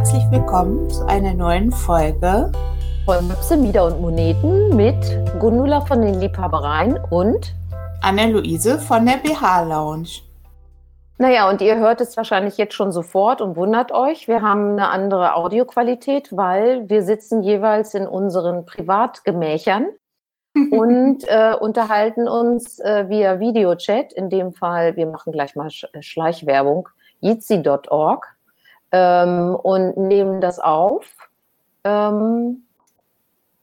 herzlich willkommen zu einer neuen Folge von Möpse, Mieder und Moneten mit Gundula von den Liebhabereien und Anne-Luise von der BH Lounge. Naja, und ihr hört es wahrscheinlich jetzt schon sofort und wundert euch. Wir haben eine andere Audioqualität, weil wir sitzen jeweils in unseren Privatgemächern und äh, unterhalten uns äh, via Videochat. In dem Fall, wir machen gleich mal Schleichwerbung, jitsi.org ähm, und nehmen das auf. Ähm,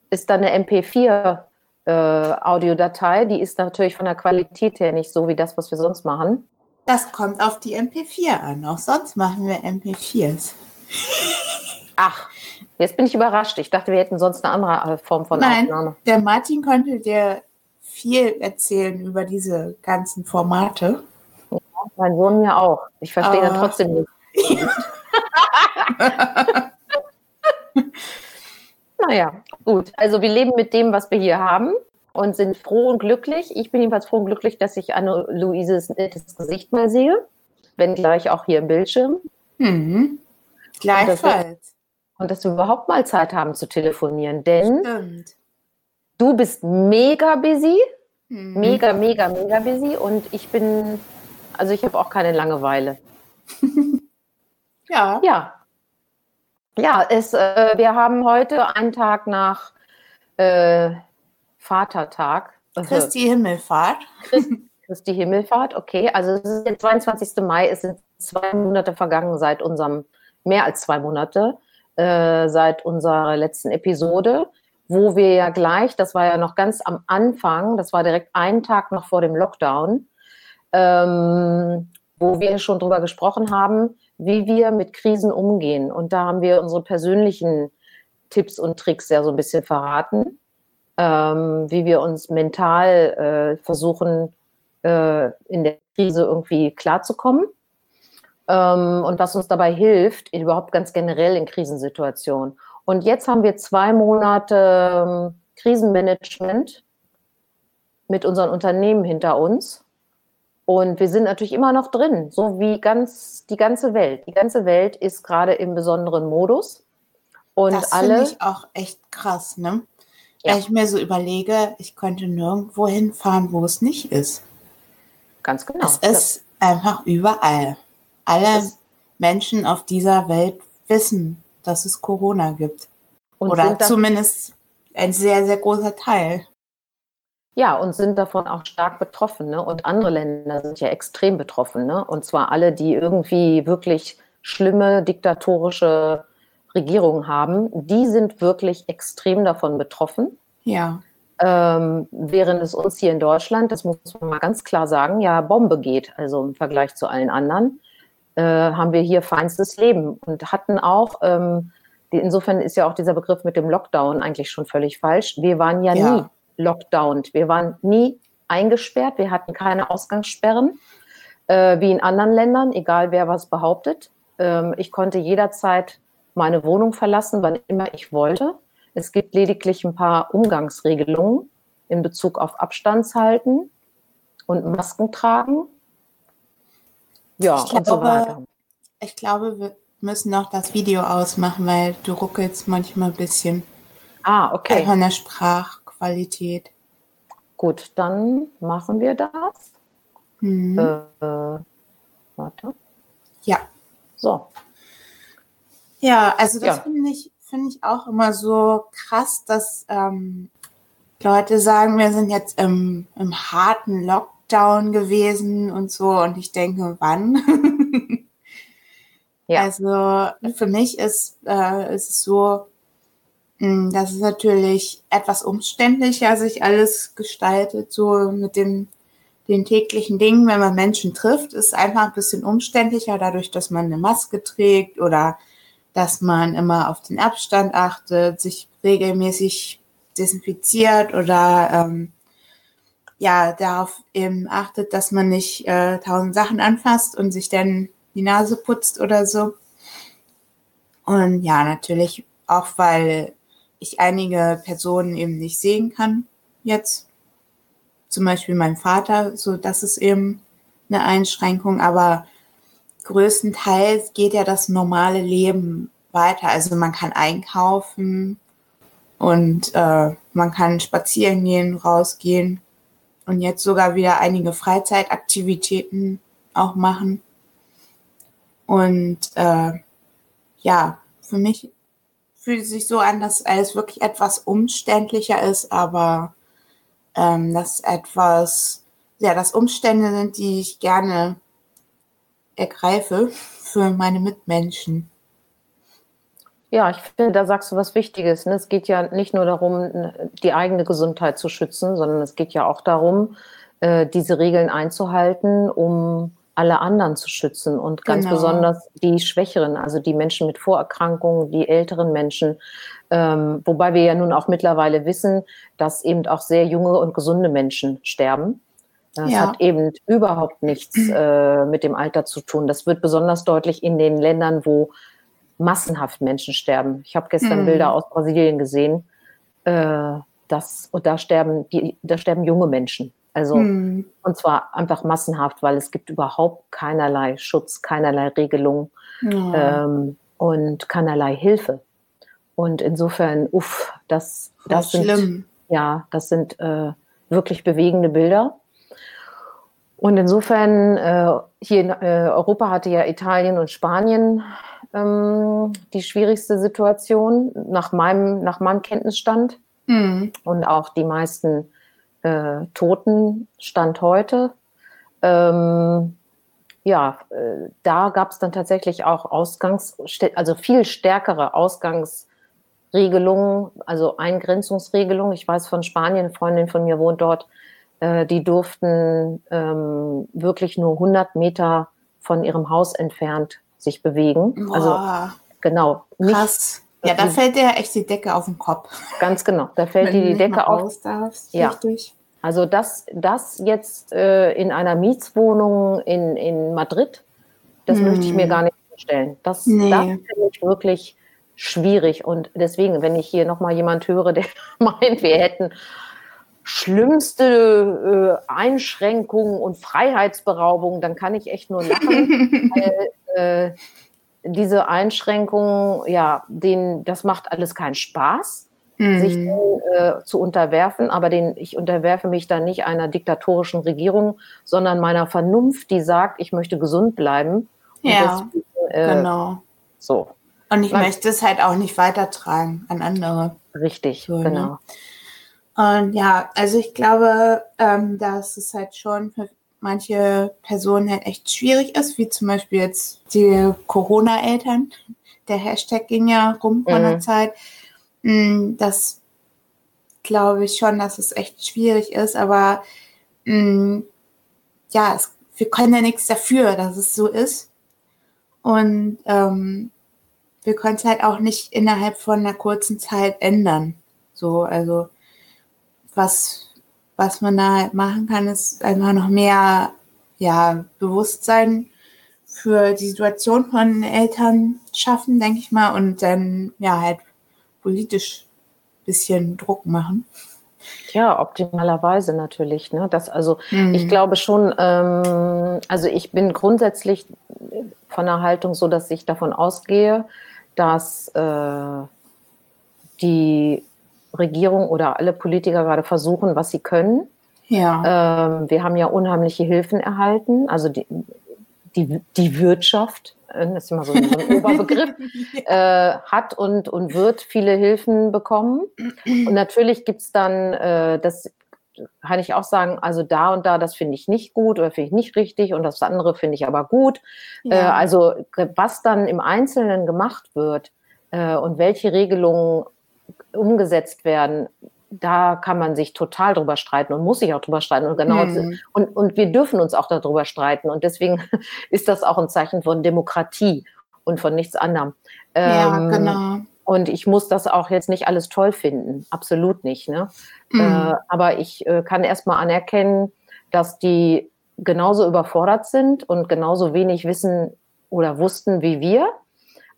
ist dann eine MP4 äh, Audiodatei, die ist natürlich von der Qualität her nicht so wie das, was wir sonst machen. Das kommt auf die MP4 an. Auch sonst machen wir MP4s. Ach, jetzt bin ich überrascht. Ich dachte, wir hätten sonst eine andere äh, Form von Nein, Aufnahme. Der Martin konnte dir viel erzählen über diese ganzen Formate. Ja, mein Sohn ja auch. Ich verstehe dann trotzdem nicht. naja, gut. Also wir leben mit dem, was wir hier haben und sind froh und glücklich. Ich bin jedenfalls froh und glücklich, dass ich Anne-Luises nettes Gesicht mal sehe, wenn gleich auch hier im Bildschirm. Mhm. Gleichfalls. Und dass wir überhaupt mal Zeit haben zu telefonieren, denn Stimmt. du bist mega busy, Mhm. mega, mega, mega busy und ich bin, also ich habe auch keine Langeweile. Ja. Ja. Ja, es, äh, wir haben heute einen Tag nach äh, Vatertag. Äh, Christi Himmelfahrt. Christi Himmelfahrt, okay. Also es ist der 22. Mai, es sind zwei Monate vergangen seit unserem, mehr als zwei Monate, äh, seit unserer letzten Episode, wo wir ja gleich, das war ja noch ganz am Anfang, das war direkt einen Tag noch vor dem Lockdown, ähm, wo wir schon drüber gesprochen haben, wie wir mit Krisen umgehen. Und da haben wir unsere persönlichen Tipps und Tricks ja so ein bisschen verraten, ähm, wie wir uns mental äh, versuchen, äh, in der Krise irgendwie klarzukommen. Ähm, und was uns dabei hilft, überhaupt ganz generell in Krisensituationen. Und jetzt haben wir zwei Monate ähm, Krisenmanagement mit unseren Unternehmen hinter uns. Und wir sind natürlich immer noch drin, so wie ganz die ganze Welt. Die ganze Welt ist gerade im besonderen Modus. Und das alle. finde ich auch echt krass, ne? Ja. Wenn ich mir so überlege, ich könnte nirgendwo hinfahren, wo es nicht ist. Ganz genau. Es ist einfach überall. Alle Das- Menschen auf dieser Welt wissen, dass es Corona gibt. Oder zumindest ein sehr, sehr großer Teil. Ja, und sind davon auch stark betroffen. Ne? Und andere Länder sind ja extrem betroffen. Ne? Und zwar alle, die irgendwie wirklich schlimme diktatorische Regierungen haben, die sind wirklich extrem davon betroffen. Ja. Ähm, während es uns hier in Deutschland, das muss man mal ganz klar sagen, ja Bombe geht. Also im Vergleich zu allen anderen äh, haben wir hier feinstes Leben und hatten auch, ähm, die, insofern ist ja auch dieser Begriff mit dem Lockdown eigentlich schon völlig falsch. Wir waren ja, Ja. nie lockdowned. Wir waren nie eingesperrt. Wir hatten keine Ausgangssperren, äh, wie in anderen Ländern, egal wer was behauptet. Ähm, ich konnte jederzeit meine Wohnung verlassen, wann immer ich wollte. Es gibt lediglich ein paar Umgangsregelungen in Bezug auf Abstandshalten und Masken tragen. Ja, Ich und so glaube, weiter. Ich glaube, wir müssen noch das Video ausmachen, weil du ruckelst manchmal ein bisschen Ah, okay. von der Sprachqualität. Gut, dann machen wir das. Mhm. Äh, warte. Ja. So. Ja, also das Ja. finde ich, finde ich auch immer so krass, dass ähm, Leute sagen, wir sind jetzt im, im harten Lockdown gewesen und so. Und ich denke, wann? Ja. Also für mich ist, äh, ist es so, mh, dass es natürlich etwas umständlicher sich alles gestaltet, so mit dem, den täglichen Dingen, wenn man Menschen trifft, ist einfach ein bisschen umständlicher, dadurch, dass man eine Maske trägt oder dass man immer auf den Abstand achtet, sich regelmäßig desinfiziert oder ähm, ja, darauf eben achtet, dass man nicht äh, tausend Sachen anfasst und sich dann die Nase putzt oder so. Und ja, natürlich auch, weil ich einige Personen eben nicht sehen kann jetzt. Zum Beispiel mein Vater, so das ist eben eine Einschränkung, aber größtenteils geht ja das normale Leben weiter. Also man kann einkaufen und äh, man kann spazieren gehen, rausgehen und jetzt sogar wieder einige Freizeitaktivitäten auch machen. Und äh, ja, für mich fühlt sich so an, dass alles wirklich etwas umständlicher ist, aber ähm, dass etwas, ja, dass Umstände sind, die ich gerne ergreife für meine Mitmenschen. Ja, ich finde, da sagst du was Wichtiges. Ne? Es geht ja nicht nur darum, die eigene Gesundheit zu schützen, sondern es geht ja auch darum, äh, diese Regeln einzuhalten, um alle anderen zu schützen und ganz genau. besonders die Schwächeren, also die Menschen mit Vorerkrankungen, die älteren Menschen. Ähm, wobei wir ja nun auch mittlerweile wissen, dass eben auch sehr junge und gesunde Menschen sterben. Das ja. hat eben überhaupt nichts äh, mit dem Alter zu tun. Das wird besonders deutlich in den Ländern, wo massenhaft Menschen sterben. Ich habe gestern mhm. Bilder aus Brasilien gesehen. Äh, das, und da sterben, die, da sterben junge Menschen. Also, mhm. und zwar einfach massenhaft, weil es gibt überhaupt keinerlei Schutz, keinerlei Regelung mhm. ähm, und keinerlei Hilfe. Und insofern, uff, das, das sind, schlimm. ja, das sind äh, wirklich bewegende Bilder. Und insofern, äh, hier in äh, Europa hatte ja Italien und Spanien ähm, die schwierigste Situation nach meinem, nach meinem Kenntnisstand. Mhm. Und auch die meisten äh, Toten Stand heute. Ähm, ja, äh, da gab es dann tatsächlich auch Ausgangs, also viel stärkere Ausgangsregelungen, also Eingrenzungsregelungen. Ich weiß von Spanien, eine Freundin von mir wohnt dort, äh, die durften ähm, wirklich nur 100 Meter von ihrem Haus entfernt sich bewegen. Boah. Also genau. Nicht, Krass. Ja, da fällt dir echt die Decke auf den Kopf. Ganz genau, da fällt dir die Decke auf. Darfst, ja. Richtig. Also das, das jetzt äh, in einer Mietswohnung in, in Madrid, das hm. möchte ich mir hm. gar nicht vorstellen. Das, nee. das finde ich wirklich schwierig. Und deswegen, wenn ich hier nochmal jemand höre, der meint, wir hätten schlimmste äh, Einschränkungen und Freiheitsberaubungen, dann kann ich echt nur lachen, weil äh, diese Einschränkungen, ja, den, das macht alles keinen Spaß, mhm. sich den, äh, zu unterwerfen, aber den, ich unterwerfe mich dann nicht einer diktatorischen Regierung, sondern meiner Vernunft, die sagt, ich möchte gesund bleiben. ja, deswegen, äh, genau. So. Und ich Man, möchte es halt auch nicht weitertragen an andere. Richtig, so, ne? genau. Ne? Und ja, also ich glaube, ähm, dass es halt schon für manche Personen halt echt schwierig ist, wie zum Beispiel jetzt die Corona-Eltern. Der Hashtag ging ja rum vor mhm. einer Zeit. Mm, das glaube ich schon, dass es echt schwierig ist, aber mm, ja, es, wir können ja nichts dafür, dass es so ist. Und ähm, wir können es halt auch nicht innerhalb von einer kurzen Zeit ändern. So, also was, was man da halt machen kann, ist einfach noch mehr ja, Bewusstsein für die Situation von Eltern schaffen, denke ich mal, und dann ja halt politisch ein bisschen Druck machen. Ja, optimalerweise natürlich. Ne? Das, also mhm. ich glaube schon, ähm, also ich bin grundsätzlich von der Haltung so, dass ich davon ausgehe, dass äh, die Regierung oder alle Politiker gerade versuchen, was sie können. Ja. Ähm, wir haben ja unheimliche Hilfen erhalten, also die, die, die Wirtschaft, äh, das ist immer so ein, so ein Oberbegriff, äh, hat und, und wird viele Hilfen bekommen. Und natürlich gibt es dann, äh, das kann ich auch sagen, also da und da, das finde ich nicht gut oder finde ich nicht richtig und das andere finde ich aber gut. Ja. Äh, also was dann im Einzelnen gemacht wird äh, und welche Regelungen umgesetzt werden, da kann man sich total drüber streiten und muss sich auch drüber streiten. Und genau, hm. und, und wir dürfen uns auch darüber streiten. Und deswegen ist das auch ein Zeichen von Demokratie und von nichts anderem. Ja, ähm, genau. Und ich muss das auch jetzt nicht alles toll finden. Absolut nicht. Ne? Hm. Äh, aber ich äh, kann erstmal anerkennen, dass die genauso überfordert sind und genauso wenig wissen oder wussten wie wir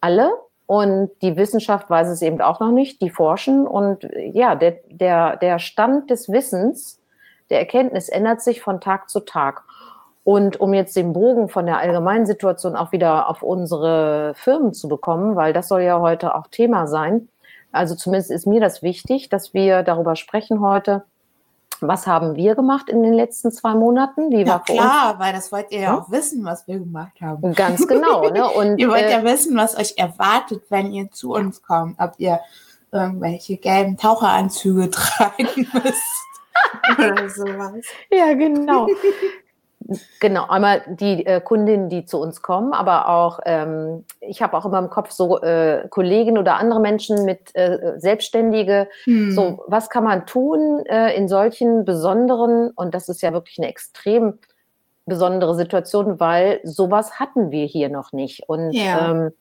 alle. Und die Wissenschaft weiß es eben auch noch nicht, die forschen. Und ja, der, der, der Stand des Wissens, der Erkenntnis ändert sich von Tag zu Tag. Und um jetzt den Bogen von der allgemeinen Situation auch wieder auf unsere Firmen zu bekommen, weil das soll ja heute auch Thema sein. Also zumindest ist mir das wichtig, dass wir darüber sprechen heute. Was haben wir gemacht in den letzten zwei Monaten? Wie ja, war klar, weil das wollt ihr ja auch wissen, was wir gemacht haben. Ganz genau. Ne? Und, ihr wollt äh, ja wissen, was euch erwartet, wenn ihr zu uns kommt. Ob ihr irgendwelche gelben Taucheranzüge tragen müsst oder sowas. Ja, genau. Genau, einmal die äh, Kundinnen, die zu uns kommen, aber auch, ähm, ich habe auch immer im Kopf so äh, Kolleginnen oder andere Menschen mit äh, Selbstständige. Hm. So, was kann man tun äh, in solchen besonderen, und das ist ja wirklich eine extrem besondere Situation, weil sowas hatten wir hier noch nicht. Und ja. ähm,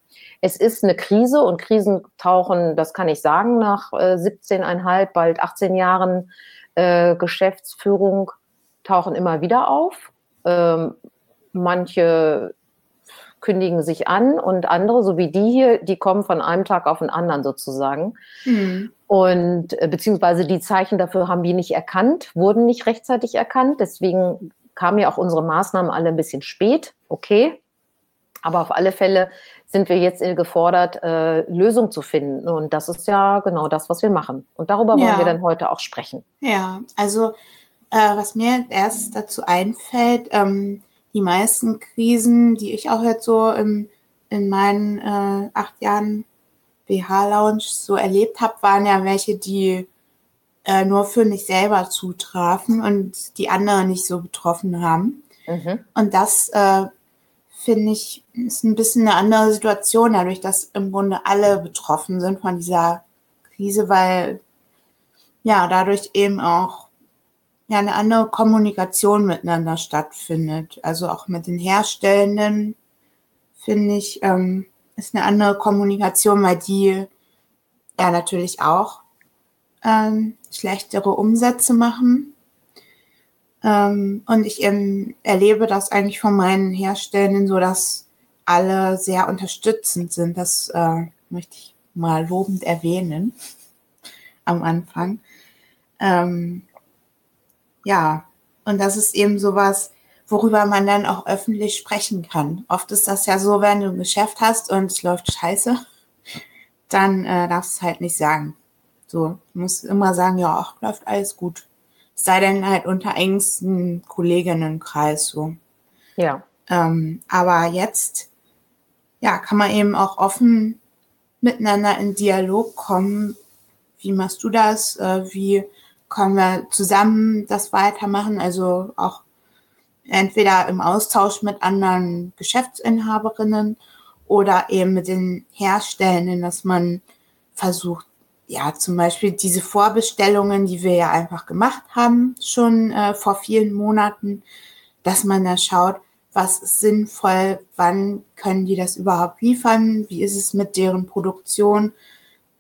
es ist eine Krise und Krisen tauchen, das kann ich sagen, nach äh, 17,5, bald 18 Jahren äh, Geschäftsführung tauchen immer wieder auf. Ähm, manche kündigen sich an und andere, so wie die hier, die kommen von einem Tag auf den anderen sozusagen. Mhm. Und äh, beziehungsweise die Zeichen dafür haben wir nicht erkannt, wurden nicht rechtzeitig erkannt. Deswegen kamen ja auch unsere Maßnahmen alle ein bisschen spät. Okay. Aber auf alle Fälle sind wir jetzt gefordert, äh, Lösungen zu finden. Und das ist ja genau das, was wir machen. Und darüber ja. wollen wir dann heute auch sprechen. Ja, also äh, was mir erst dazu einfällt, ähm, die meisten Krisen, die ich auch jetzt so im, in meinen äh, acht Jahren BH-Lounge so erlebt habe, waren ja welche, die äh, nur für mich selber zutrafen und die anderen nicht so betroffen haben. Mhm. Und das äh, finde ich ist ein bisschen eine andere Situation, dadurch, dass im Grunde alle betroffen sind von dieser Krise, weil ja dadurch eben auch ja eine andere Kommunikation miteinander stattfindet. Also auch mit den Herstellenden finde ich, ähm, ist eine andere Kommunikation, weil die ja natürlich auch ähm, schlechtere Umsätze machen. Ähm, und ich ähm, erlebe das eigentlich von meinen Herstellenden so, dass alle sehr unterstützend sind. Das äh, möchte ich mal lobend erwähnen am Anfang. Ähm, ja, und das ist eben sowas, worüber man dann auch öffentlich sprechen kann. Oft ist das ja so, wenn du ein Geschäft hast und es läuft scheiße, dann äh, darfst du es halt nicht sagen. So, du musst immer sagen, ja, ach, läuft alles gut. Es sei denn halt unter engsten Kolleginnenkreis so. Ja. Ähm, aber jetzt, ja, kann man eben auch offen miteinander in Dialog kommen. Wie machst du das? Äh, wie können wir zusammen das weitermachen, also auch entweder im Austausch mit anderen Geschäftsinhaberinnen oder eben mit den Herstellenden, dass man versucht, ja, zum Beispiel diese Vorbestellungen, die wir ja einfach gemacht haben, schon äh, vor vielen Monaten, dass man da schaut, was ist sinnvoll, wann können die das überhaupt liefern, wie ist es mit deren Produktion,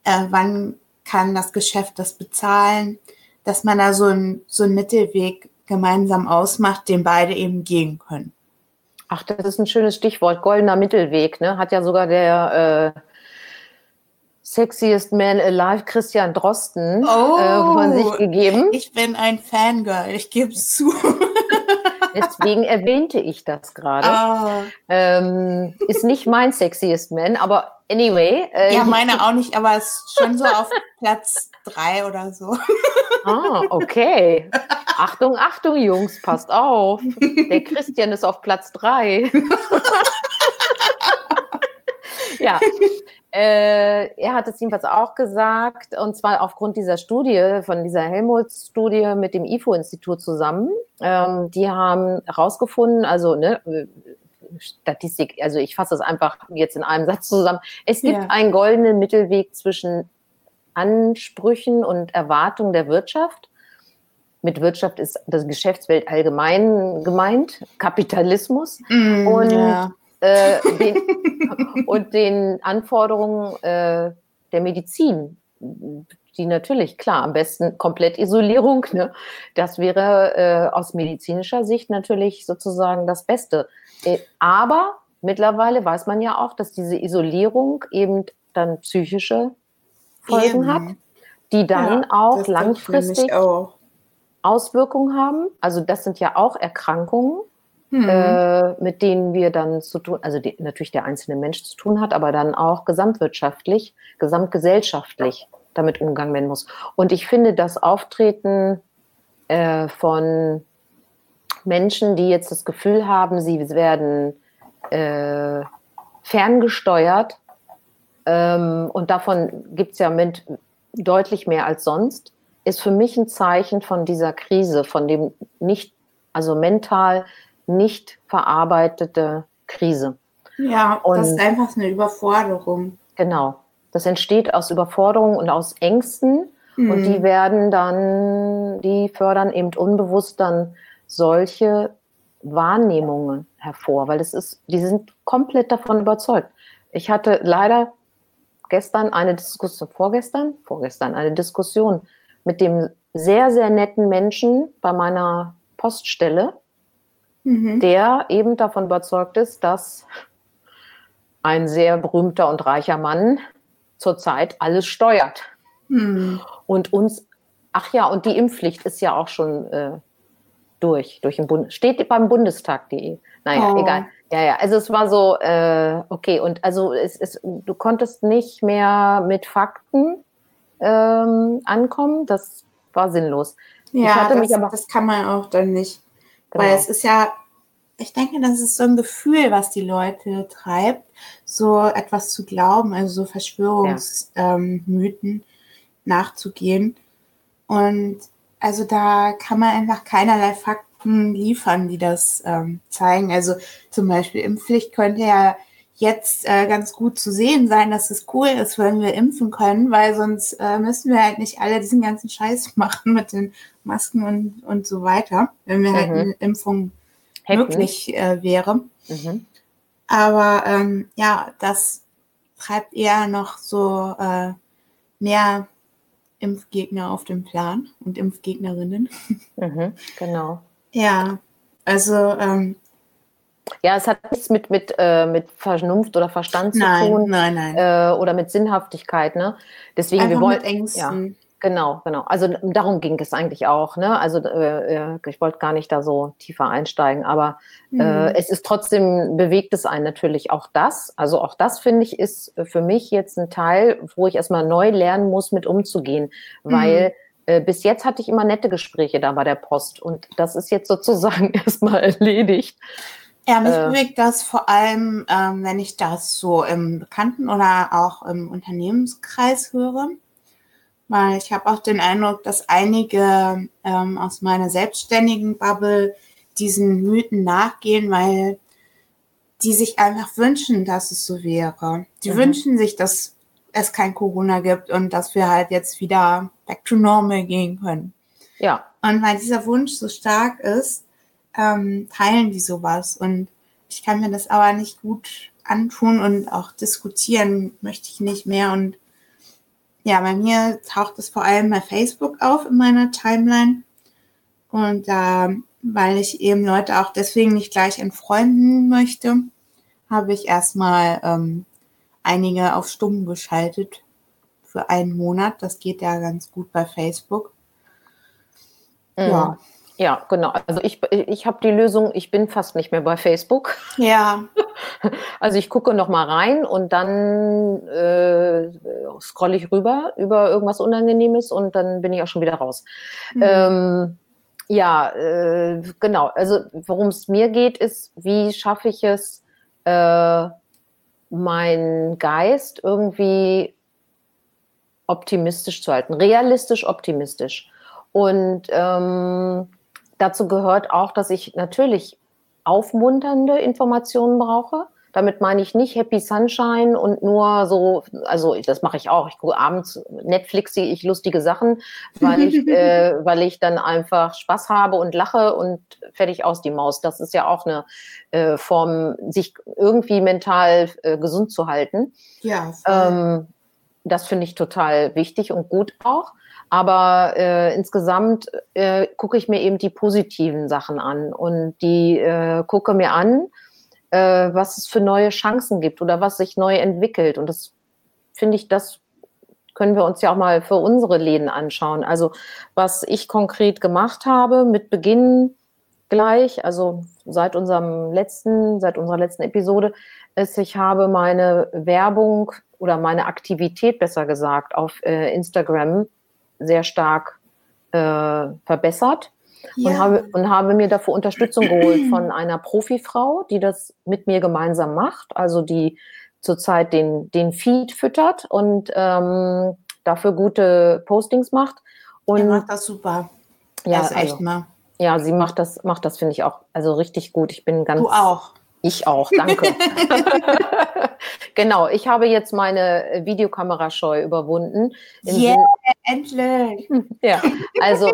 äh, wann kann das Geschäft das bezahlen dass man da so einen so einen Mittelweg gemeinsam ausmacht, den beide eben gehen können. Ach, das ist ein schönes Stichwort, goldener Mittelweg, ne? Hat ja sogar der äh, Sexiest Man Alive Christian Drosten oh, äh, von sich gegeben. Ich bin ein Fangirl, ich gebe es zu. Deswegen erwähnte ich das gerade. Oh. Ähm, ist nicht mein Sexiest Man, aber anyway. Äh, ja, meine auch nicht, aber es ist schon so auf Platz drei oder so. Ah, okay. Achtung, Achtung, Jungs, passt auf. Der Christian ist auf Platz drei. ja. Äh, er hat es jedenfalls auch gesagt, und zwar aufgrund dieser Studie, von dieser Helmholtz-Studie mit dem IFO-Institut zusammen. Ähm, die haben herausgefunden, also ne, Statistik, also ich fasse es einfach jetzt in einem Satz zusammen. Es gibt ja. einen goldenen Mittelweg zwischen Ansprüchen und Erwartungen der Wirtschaft. Mit Wirtschaft ist das Geschäftswelt allgemein gemeint, Kapitalismus mm, und, ja. äh, den, und den Anforderungen äh, der Medizin, die natürlich, klar, am besten Komplettisolierung, ne? das wäre äh, aus medizinischer Sicht natürlich sozusagen das Beste. Äh, aber mittlerweile weiß man ja auch, dass diese Isolierung eben dann psychische Folgen Eben. hat, die dann ja, auch langfristig auch. Auswirkungen haben. Also das sind ja auch Erkrankungen, mhm. äh, mit denen wir dann zu tun, also die, natürlich der einzelne Mensch zu tun hat, aber dann auch gesamtwirtschaftlich, gesamtgesellschaftlich damit umgegangen werden muss. Und ich finde das Auftreten äh, von Menschen, die jetzt das Gefühl haben, sie werden äh, ferngesteuert, ähm, und davon gibt es ja mit deutlich mehr als sonst, ist für mich ein Zeichen von dieser Krise, von dem nicht, also mental nicht verarbeitete Krise. Ja, und das ist einfach eine Überforderung. Genau. Das entsteht aus Überforderung und aus Ängsten. Mhm. Und die werden dann, die fördern eben unbewusst dann solche Wahrnehmungen hervor, weil das ist, die sind komplett davon überzeugt. Ich hatte leider gestern eine Diskussion, vorgestern, vorgestern eine Diskussion mit dem sehr, sehr netten Menschen bei meiner Poststelle, mhm. der eben davon überzeugt ist, dass ein sehr berühmter und reicher Mann zurzeit alles steuert. Mhm. Und uns, ach ja, und die Impfpflicht ist ja auch schon äh, durch, durch den Bund, steht beim Bundestag.de. Naja, oh. egal. Ja, ja, also es war so, äh, okay, und also es ist, du konntest nicht mehr mit Fakten ähm, ankommen, das war sinnlos. Ja, das, aber, das kann man auch dann nicht. Genau. Weil es ist ja, ich denke, das ist so ein Gefühl, was die Leute treibt, so etwas zu glauben, also so Verschwörungsmythen ja. ähm, nachzugehen. Und also da kann man einfach keinerlei Fakten liefern, die das ähm, zeigen. Also zum Beispiel Impfpflicht könnte ja jetzt äh, ganz gut zu sehen sein, dass es cool ist, wenn wir impfen können, weil sonst äh, müssen wir halt nicht alle diesen ganzen Scheiß machen mit den Masken und, und so weiter, wenn wir halt mhm. halt eine Impfung Hätten. möglich äh, wäre. Mhm. Aber ähm, ja, das treibt eher noch so äh, mehr Impfgegner auf den Plan und Impfgegnerinnen. Mhm, genau. Ja, also. Ähm, ja, es hat nichts mit, mit, äh, mit Vernunft oder Verstand nein, zu tun. Nein, nein. Äh, oder mit Sinnhaftigkeit. Ne? Deswegen, Einfach wir wollen. Mit Ängsten. Ja. Genau, genau. Also darum ging es eigentlich auch. Ne? Also äh, äh ich wollte gar nicht da so tiefer einsteigen, aber mhm. äh, es ist trotzdem bewegt es einen natürlich auch das. Also auch das finde ich ist für mich jetzt ein Teil, wo ich erstmal neu lernen muss, mit umzugehen, weil mhm äh, bis jetzt hatte ich immer nette Gespräche da bei der Post und das ist jetzt sozusagen erstmal erledigt. Ja, mich äh, bewegt das vor allem, ähm, wenn ich das so im Bekannten- oder auch im Unternehmenskreis höre. Weil ich habe auch den Eindruck, dass einige ähm, aus meiner selbstständigen Bubble diesen Mythen nachgehen, weil die sich einfach wünschen, dass es so wäre. Die mhm. wünschen sich, dass es kein Corona gibt und dass wir halt jetzt wieder back to normal gehen können. Ja. Und weil dieser Wunsch so stark ist, ähm, teilen die sowas. Und ich kann mir das aber nicht gut antun und auch diskutieren möchte ich nicht mehr. Und ja, bei mir taucht es vor allem bei Facebook auf in meiner Timeline. Und da, äh, weil ich eben Leute auch deswegen nicht gleich entfreunden möchte, habe ich erstmal ähm, einige auf Stumm geschaltet für einen Monat. Das geht ja ganz gut bei Facebook. Mhm. Ja. Ja, genau. Also ich, ich habe die Lösung, ich bin fast nicht mehr bei Facebook. Ja. Also ich gucke noch mal rein und dann äh, scrolle ich rüber über irgendwas Unangenehmes und dann bin ich auch schon wieder raus. Mhm. Ähm, ja, äh, genau. Also worum es mir geht, ist, wie schaffe ich es, äh, meinen Geist irgendwie optimistisch zu halten, realistisch optimistisch. Und ähm, dazu gehört auch, dass ich natürlich aufmunternde Informationen brauche. Damit meine ich nicht Happy Sunshine und nur so, also das mache ich auch. Ich gucke abends Netflix, sehe ich lustige Sachen, weil ich, äh, weil ich dann einfach Spaß habe und lache und fertig aus die Maus. Das ist ja auch eine äh, Form, sich irgendwie mental äh, gesund zu halten. Ja. Ähm, das finde ich total wichtig und gut auch. Aber äh, insgesamt äh, gucke ich mir eben die positiven Sachen an und die äh, gucke mir an, äh, was es für neue Chancen gibt oder was sich neu entwickelt. Und das finde ich, das können wir uns ja auch mal für unsere Läden anschauen. Also was ich konkret gemacht habe mit Beginn gleich, also seit unserem letzten, seit unserer letzten Episode, ist, ich habe meine Werbung oder meine Aktivität, besser gesagt, auf äh, Instagram sehr stark äh, verbessert ja. und, habe, und habe mir dafür Unterstützung geholt von einer Profifrau, die das mit mir gemeinsam macht, also die zurzeit den, den Feed füttert und ähm, dafür gute Postings macht. Und er macht das super. Ja, das echt also, mal. Ja, sie macht das, macht das, finde ich auch, also richtig gut. Ich bin ganz. Du auch. Ich auch, danke. genau, ich habe jetzt meine Videokamerascheu überwunden. Yeah, endlich. ja, also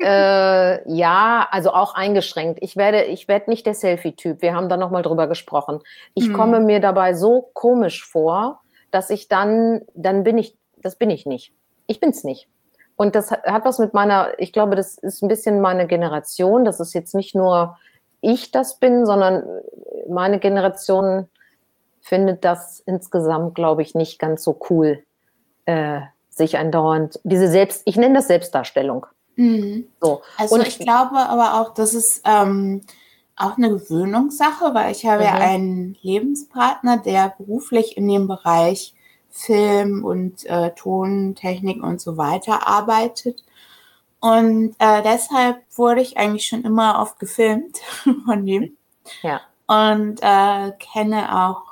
äh, ja, also auch eingeschränkt. Ich werde, ich werde nicht der Selfie-Typ. Wir haben da nochmal drüber gesprochen. Ich hm. komme mir dabei so komisch vor, dass ich dann, dann bin ich, das bin ich nicht. Ich bin's nicht. Und das hat was mit meiner, ich glaube, das ist ein bisschen meine Generation. Das ist jetzt nicht nur ich das bin, sondern meine Generation findet das insgesamt, glaube ich, nicht ganz so cool, äh, sich andauernd, diese Selbst, ich nenne das Selbstdarstellung. Mhm. So. Also Und ich glaube aber auch, das ist ähm, auch eine Gewöhnungssache, weil ich habe mhm. ja einen Lebenspartner, der beruflich in dem Bereich Film und äh, Tontechnik und so weiter arbeitet. Und äh, deshalb wurde ich eigentlich schon immer oft gefilmt von ihm. Ja. Und äh, kenne auch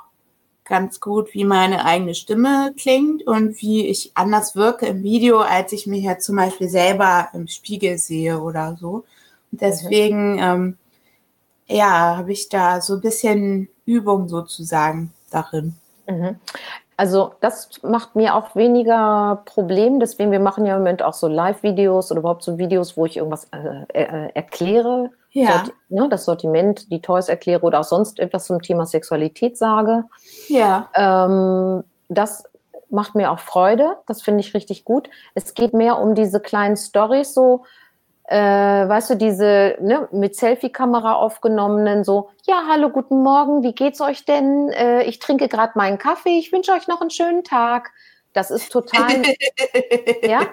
ganz gut, wie meine eigene Stimme klingt und wie ich anders wirke im Video, als ich mich ja zum Beispiel selber im Spiegel sehe oder so. Und deswegen, mhm. ähm, ja, habe ich da so ein bisschen Übung sozusagen darin. Mhm. Also das macht mir auch weniger Problem. Deswegen, wir machen ja im Moment auch so Live-Videos oder überhaupt so Videos, wo ich irgendwas äh, äh, erkläre. Ja. Sorti ne, das Sortiment, die Toys erkläre oder auch sonst etwas zum Thema Sexualität sage. Ja. Ähm, das macht mir auch Freude. Das finde ich richtig gut. Es geht mehr um diese kleinen Stories so, äh, weißt du, diese ne, mit Selfie-Kamera aufgenommenen, so, ja, hallo, guten Morgen, wie geht's euch denn? Äh, ich trinke gerade meinen Kaffee, ich wünsche euch noch einen schönen Tag. Das ist total, ja?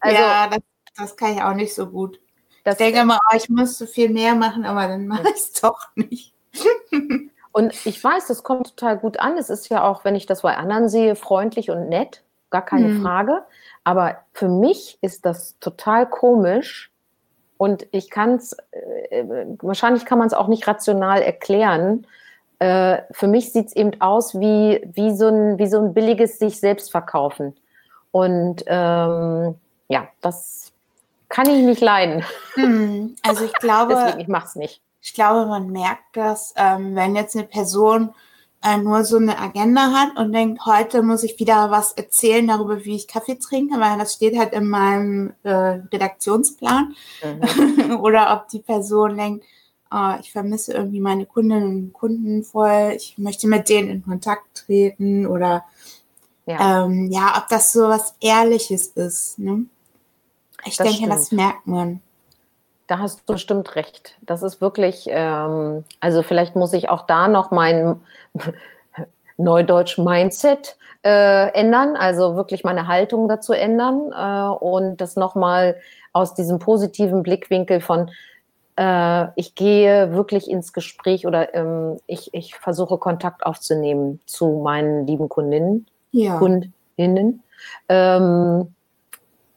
Also, ja, das, das, kann ich auch nicht so gut. Ich denke immer, oh, ich müsste viel mehr machen, aber dann mache ich es doch nicht. und ich weiß, das kommt total gut an. Es ist ja auch, wenn ich das bei anderen sehe, freundlich und nett, gar keine hm. Frage. Aber für mich ist das total komisch und ich kann es, äh, wahrscheinlich kann man es auch nicht rational erklären. Äh, für mich sieht es eben aus wie, wie, so ein, wie so ein billiges sich selbst verkaufen. Und ähm, ja, das kann ich nicht leiden. Hm, also ich glaube, Deswegen, ich mache es nicht. Ich glaube, man merkt das, ähm, wenn jetzt eine Person äh, nur so eine Agenda hat und denkt, heute muss ich wieder was erzählen darüber, wie ich Kaffee trinke, weil das steht halt in meinem äh, Redaktionsplan. Mhm. Oder ob die Person denkt, oh, ich vermisse irgendwie meine Kundinnen und Kunden voll, ich möchte mit denen in Kontakt treten oder ja, ähm, ja ob das so was Ehrliches ist. Ne? Ich das denke, stimmt. das merkt man. Da hast du bestimmt recht. Das ist wirklich, ähm, also vielleicht muss ich auch da noch mein Neudeutsch Mindset äh, ändern, also wirklich meine Haltung dazu ändern äh, und das nochmal aus diesem positiven Blickwinkel von äh, ich gehe wirklich ins Gespräch oder ähm, ich, ich versuche Kontakt aufzunehmen zu meinen lieben Kundinnen, ja. Kundinnen. Ähm,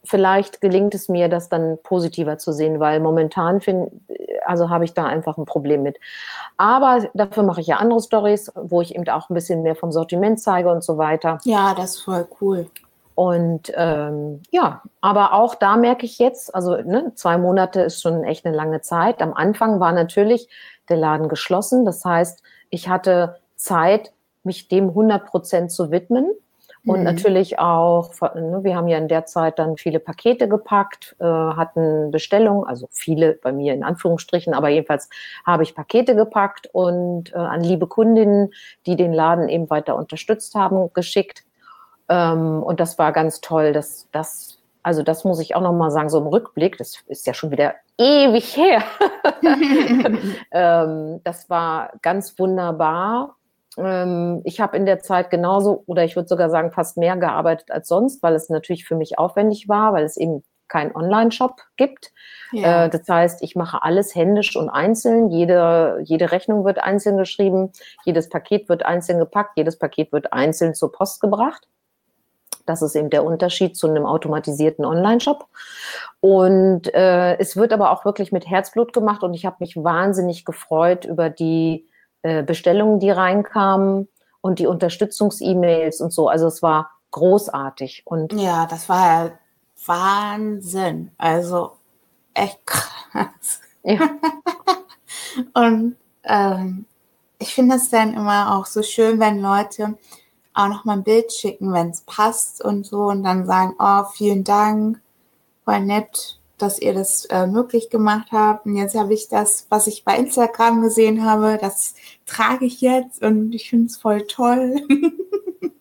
vielleicht gelingt es mir, das dann positiver zu sehen, weil momentan finde also habe ich da einfach ein Problem mit. Aber dafür mache ich ja andere Stories, wo ich eben auch ein bisschen mehr vom Sortiment zeige und so weiter. Ja, das ist voll cool. Und ähm, ja, aber auch da merke ich jetzt, also ne, zwei Monate ist schon echt eine lange Zeit. Am Anfang war natürlich der Laden geschlossen. Das heißt, ich hatte Zeit, mich dem 100 Prozent zu widmen. Und mhm. natürlich auch, ne, wir haben ja in der Zeit dann viele Pakete gepackt, äh, hatten Bestellungen, also viele bei mir in Anführungsstrichen, aber jedenfalls habe ich Pakete gepackt und äh, an liebe Kundinnen, die den Laden eben weiter unterstützt haben, geschickt. Ähm, und das war ganz toll. dass das, also das muss ich auch nochmal sagen, so im Rückblick, das ist ja schon wieder ewig her. ähm, das war ganz wunderbar ähm, ich habe in der Zeit genauso oder ich würde sogar sagen fast mehr gearbeitet als sonst, weil es natürlich für mich aufwendig war, weil es eben keinen Online-Shop gibt. Ja. Äh, das heißt, ich mache alles händisch und einzeln. Jede, jede Rechnung wird einzeln geschrieben, jedes Paket wird einzeln gepackt, jedes Paket wird einzeln zur Post gebracht. Das ist eben der Unterschied zu einem automatisierten Online-Shop. Und äh, es wird aber auch wirklich mit Herzblut gemacht und ich habe mich wahnsinnig gefreut über die äh, Bestellungen, die reinkamen und die Unterstützungs-E-Mails und so. Also es war großartig. Und ja, das war ja Wahnsinn. Also echt krass. Ja. und ähm, ich finde es dann immer auch so schön, wenn Leute auch noch mal ein Bild schicken, wenn es passt und so und dann sagen, oh, vielen Dank, voll nett, dass ihr das äh, möglich gemacht habt. Und jetzt habe ich das, was ich bei Instagram gesehen habe, das trage ich jetzt und ich finde es voll toll.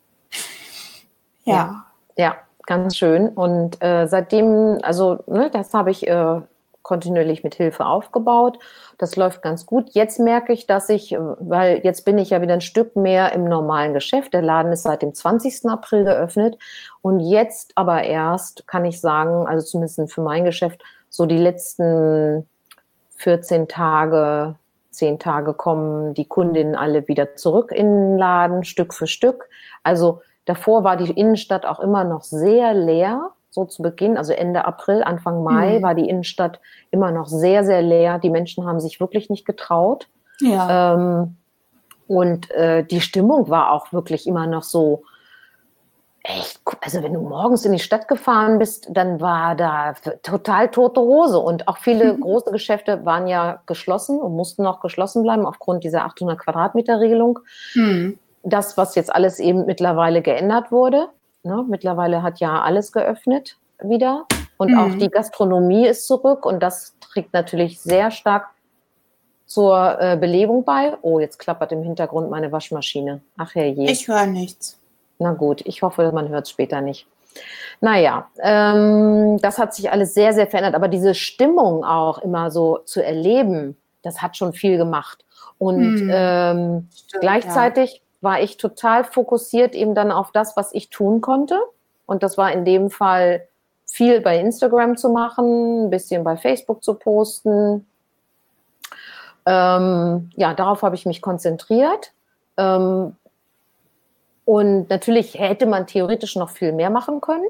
ja. ja. ja. ganz schön. Und äh, seitdem, also ne, das habe ich äh, kontinuierlich mit Hilfe aufgebaut. Das läuft ganz gut. Jetzt merke ich, dass ich, äh, weil jetzt bin ich ja wieder ein Stück mehr im normalen Geschäft. Der Laden ist seit dem 20. April geöffnet. Und jetzt aber erst kann ich sagen, also zumindest für mein Geschäft, so die letzten 14 Tage, 10 Tage kommen die Kundinnen alle wieder zurück in den Laden, Stück für Stück. Also davor war die Innenstadt auch immer noch sehr leer so zu Beginn, also Ende April, Anfang Mai, mhm. war die Innenstadt immer noch sehr, sehr leer. Die Menschen haben sich wirklich nicht getraut. Ja. Ähm, und äh, die Stimmung war auch wirklich immer noch so echt, also wenn du morgens in die Stadt gefahren bist, dann war da total tote Hose und auch viele große Geschäfte waren ja geschlossen und mussten noch geschlossen bleiben aufgrund dieser 800 Quadratmeter Regelung. Mhm. Das, was jetzt alles eben mittlerweile geändert wurde. Ne? Mittlerweile hat ja alles geöffnet wieder und mhm. auch die Gastronomie ist zurück und das trägt natürlich sehr stark zur äh, Belebung bei. Oh, jetzt klappert im Hintergrund meine Waschmaschine. Ach herrje. Ich höre nichts. Na gut, ich hoffe, man hört es später nicht. Naja, ähm, das hat sich alles sehr, sehr verändert. Aber diese Stimmung auch immer so zu erleben, das hat schon viel gemacht. Und hm. ähm, Stimmt, gleichzeitig war ich total fokussiert eben dann auf das, was ich tun konnte. Und das war in dem Fall viel bei Instagram zu machen, ein bisschen bei Facebook zu posten. Ähm, ja, darauf habe ich mich konzentriert. Ähm, und natürlich hätte man theoretisch noch viel mehr machen können,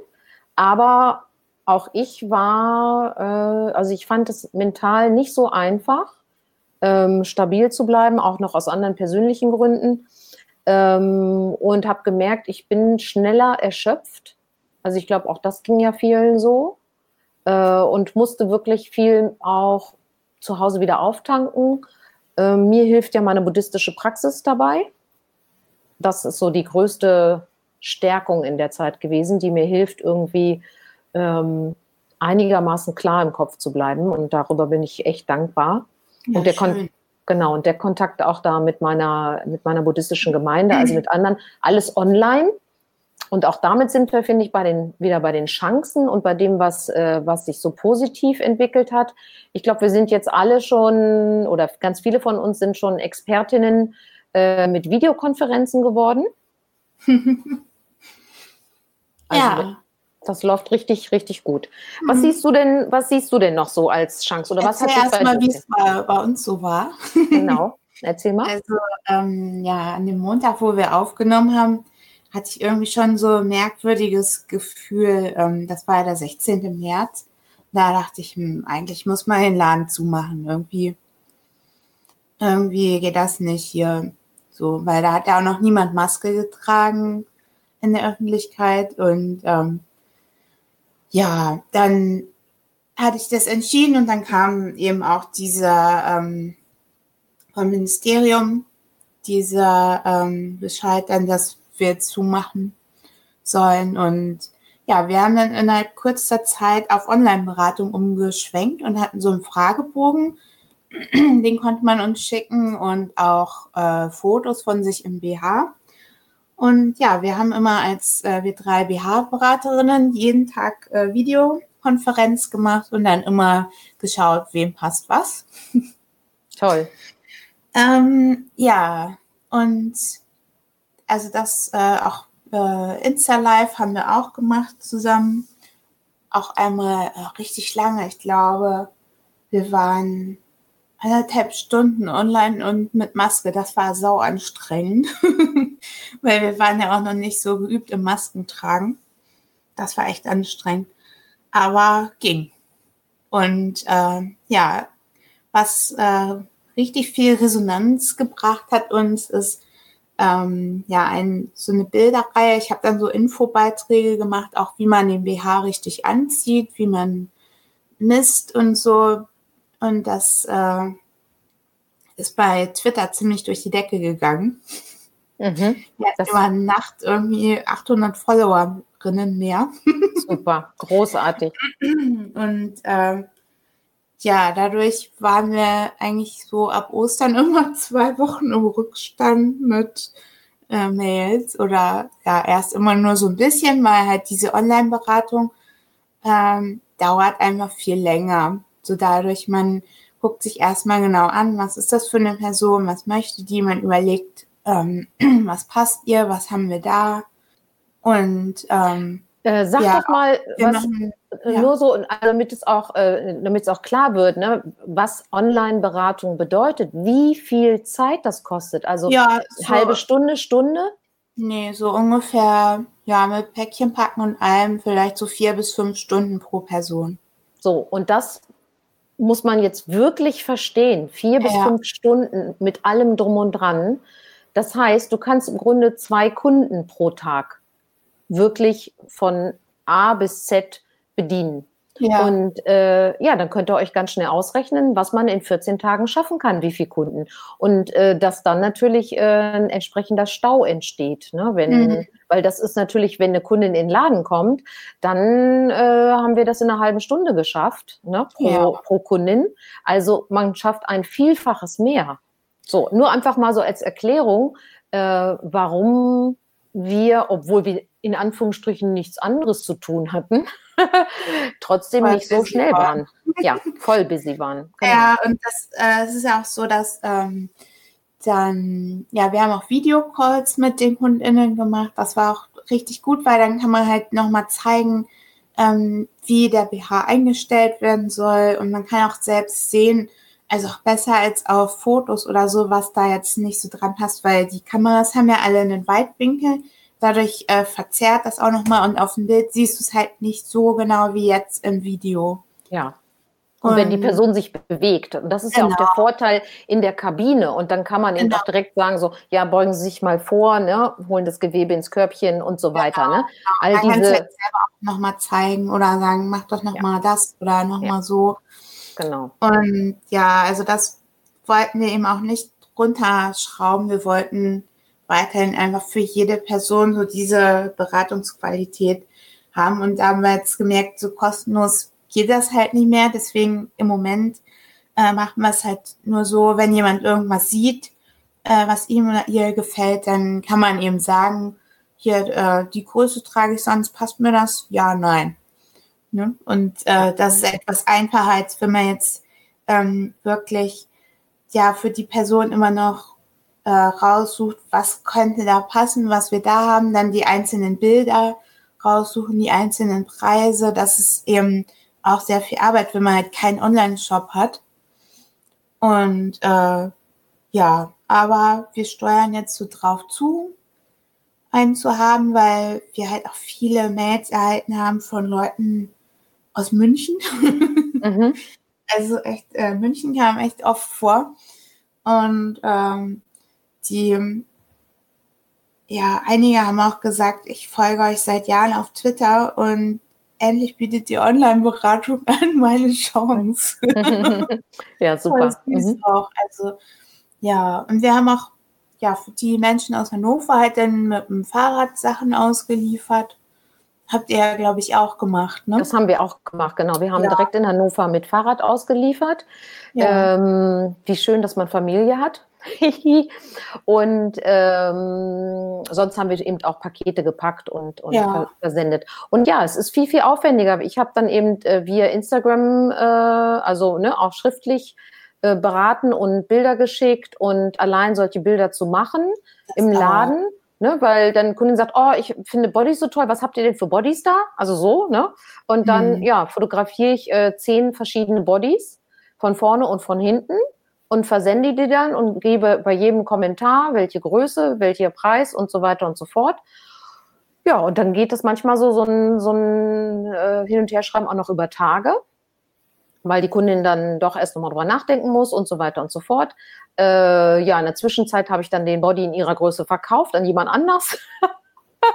aber auch ich war, äh, also ich fand es mental nicht so einfach, ähm, stabil zu bleiben, auch noch aus anderen persönlichen Gründen ähm, und habe gemerkt, ich bin schneller erschöpft. Also ich glaube, auch das ging ja vielen so äh, und musste wirklich viel auch zu Hause wieder auftanken. Äh, mir hilft ja meine buddhistische Praxis dabei. Das ist so die größte Stärkung in der Zeit gewesen, die mir hilft, irgendwie ähm, einigermaßen klar im Kopf zu bleiben. Und darüber bin ich echt dankbar. Ja, und der, Kon Genau, und der Kontakt auch da mit meiner, mit meiner buddhistischen Gemeinde, also mit anderen, alles online. Und auch damit sind wir, finde ich, bei den, wieder bei den Chancen und bei dem, was, äh, was sich so positiv entwickelt hat. Ich glaube, wir sind jetzt alle schon, oder ganz viele von uns sind schon Expertinnen äh, mit Videokonferenzen geworden. also, ja das läuft richtig, richtig gut. Was mhm. siehst du denn, was siehst du denn noch so als Chance? Oder was Erzähl hat erst mal, wie es bei, bei, uns so war. Genau. Erzähl mal. Also, ähm, ja, an dem Montag, wo wir aufgenommen haben, hatte ich irgendwie schon so ein merkwürdiges Gefühl. Ähm, das war ja der 16. März. Da dachte ich, hm, eigentlich muss man den Laden zumachen. Irgendwie, irgendwie geht das nicht hier. So, weil da hat ja auch noch niemand Maske getragen in der Öffentlichkeit und ähm, ja, dann hatte ich das entschieden und dann kam eben auch dieser ähm, vom Ministerium dieser ähm, Bescheid dann, dass wir zumachen sollen. Und ja, wir haben dann innerhalb kurzer Zeit auf Online-Beratung umgeschwenkt und hatten so einen Fragebogen, den konnte man uns schicken und auch äh, Fotos von sich im BH. Und ja, wir haben immer als äh, wir drei BH-Beraterinnen jeden Tag äh, Videokonferenz gemacht und dann immer geschaut, wem passt was. Toll. ähm, ja, und also das äh, auch äh, Insta-Live haben wir auch gemacht zusammen. auch einmal äh, richtig lange. Ich glaube, wir waren anderthalb Stunden online und mit Maske. Das war sau anstrengend, weil wir waren ja auch noch nicht so geübt im Maskentragen. Das war echt anstrengend, aber ging. Und äh, ja, was äh, richtig viel Resonanz gebracht hat uns, ist ähm, ja ein, so eine Bilderreihe. Ich habe dann so Infobeiträge gemacht, auch wie man den BH richtig anzieht, wie man misst und so. Und das äh, ist bei Twitter ziemlich durch die Decke gegangen. Mhm, ja, das über Nacht irgendwie 800 Followerinnen mehr. Super, großartig. Und äh, ja, dadurch waren wir eigentlich so ab Ostern immer zwei Wochen im Rückstand mit äh, Mails oder ja, erst immer nur so ein bisschen, weil halt diese Online-Beratung ähm, dauert einfach viel länger. So dadurch, man guckt sich erstmal genau an, was ist das für eine Person, was möchte die, man überlegt, ähm, was passt ihr, was haben wir da. Und ähm, äh, sag ja, doch mal, was, machen, äh, ja. nur so, also damit es auch, äh, damit es auch klar wird, ne, was Online-Beratung bedeutet, wie viel Zeit das kostet. Also ja, so, halbe Stunde, Stunde? Nee, so ungefähr, ja, mit Päckchen packen und allem vielleicht so vier bis fünf Stunden pro Person. So, und das muss man jetzt wirklich verstehen. Vier bis fünf Stunden mit allem drum und dran. Das heißt, du kannst im Grunde zwei Kunden pro Tag wirklich von A bis Z bedienen. Ja. Und äh, ja, dann könnt ihr euch ganz schnell ausrechnen, was man in 14 Tagen schaffen kann, wie viele Kunden. Und äh, dass dann natürlich äh, ein entsprechender Stau entsteht. Ne? Wenn, mhm. Weil das ist natürlich, wenn eine Kundin in den Laden kommt, dann äh, haben wir das in einer halben Stunde geschafft, ne? pro, ja. pro Kundin. Also man schafft ein Vielfaches mehr. So, nur einfach mal so als Erklärung, äh, warum wir, obwohl wir in Anführungsstrichen nichts anderes zu tun hatten, trotzdem voll nicht so schnell waren. waren. Ja, voll busy waren. Genau. Ja, und das, äh, es ist ja auch so, dass ähm, dann, ja, wir haben auch Videocalls mit den KundInnen gemacht. Das war auch richtig gut, weil dann kann man halt nochmal zeigen, ähm, wie der BH eingestellt werden soll. Und man kann auch selbst sehen, also auch besser als auf Fotos oder so, was da jetzt nicht so dran passt, weil die Kameras haben ja alle einen Weitwinkel. Dadurch äh, verzerrt das auch nochmal und auf dem Bild siehst du es halt nicht so genau wie jetzt im Video. Ja. Und, und wenn die Person sich bewegt. Und das ist genau. ja auch der genau. Vorteil in der Kabine. Und dann kann man genau. eben auch direkt sagen, so, ja, beugen Sie sich mal vor, ne, holen das Gewebe ins Körbchen und so weiter. Genau. Ne? Genau. All man diese... kann es selber auch nochmal zeigen oder sagen, mach doch nochmal ja. das oder nochmal ja. so. Genau. Und ja, also das wollten wir eben auch nicht runterschrauben. Wir wollten weiterhin einfach für jede Person so diese Beratungsqualität haben. Und da haben wir jetzt gemerkt, so kostenlos geht das halt nicht mehr. Deswegen im Moment äh, machen wir es halt nur so, wenn jemand irgendwas sieht, äh, was ihm oder ihr gefällt, dann kann man eben sagen, hier, äh, die Größe trage ich sonst, passt mir das? Ja, nein. Ne? Und äh, das ist etwas einfacher, als wenn man jetzt ähm, wirklich ja für die Person immer noch äh, raussucht, was könnte da passen, was wir da haben, dann die einzelnen Bilder raussuchen, die einzelnen Preise. Das ist eben auch sehr viel Arbeit, wenn man halt keinen Online-Shop hat. Und äh, ja, aber wir steuern jetzt so drauf zu, einen zu haben, weil wir halt auch viele Mails erhalten haben von Leuten aus München. Mhm. Also echt, äh, München kam echt oft vor. Und ähm, die, ja, einige haben auch gesagt, ich folge euch seit Jahren auf Twitter und endlich bietet die Online-Beratung an meine Chance. ja, super. Mhm. Auch. Also, ja, und wir haben auch ja, für die Menschen aus Hannover halt dann mit dem Fahrrad Sachen ausgeliefert. Habt ihr ja, glaube ich, auch gemacht, ne? Das haben wir auch gemacht, genau. Wir haben ja. direkt in Hannover mit Fahrrad ausgeliefert. Ja. Ähm, wie schön, dass man Familie hat. und ähm, sonst haben wir eben auch Pakete gepackt und, und ja. versendet. Und ja, es ist viel, viel aufwendiger. Ich habe dann eben äh, via Instagram, äh, also ne, auch schriftlich äh, beraten und Bilder geschickt und allein solche Bilder zu machen das im Laden Ne, weil dann Kundin sagt, oh, ich finde Bodies so toll, was habt ihr denn für Bodies da? Also so, ne? Und dann, mhm. ja, fotografiere ich äh, zehn verschiedene Bodies von vorne und von hinten und versende die dann und gebe bei jedem Kommentar, welche Größe, welcher Preis und so weiter und so fort. Ja, und dann geht das manchmal so, so ein, so ein äh, Hin- und Herschreiben auch noch über Tage, weil die Kundin dann doch erst nochmal drüber nachdenken muss und so weiter und so fort. Äh, ja, in der Zwischenzeit habe ich dann den Body in ihrer Größe verkauft an jemand anders.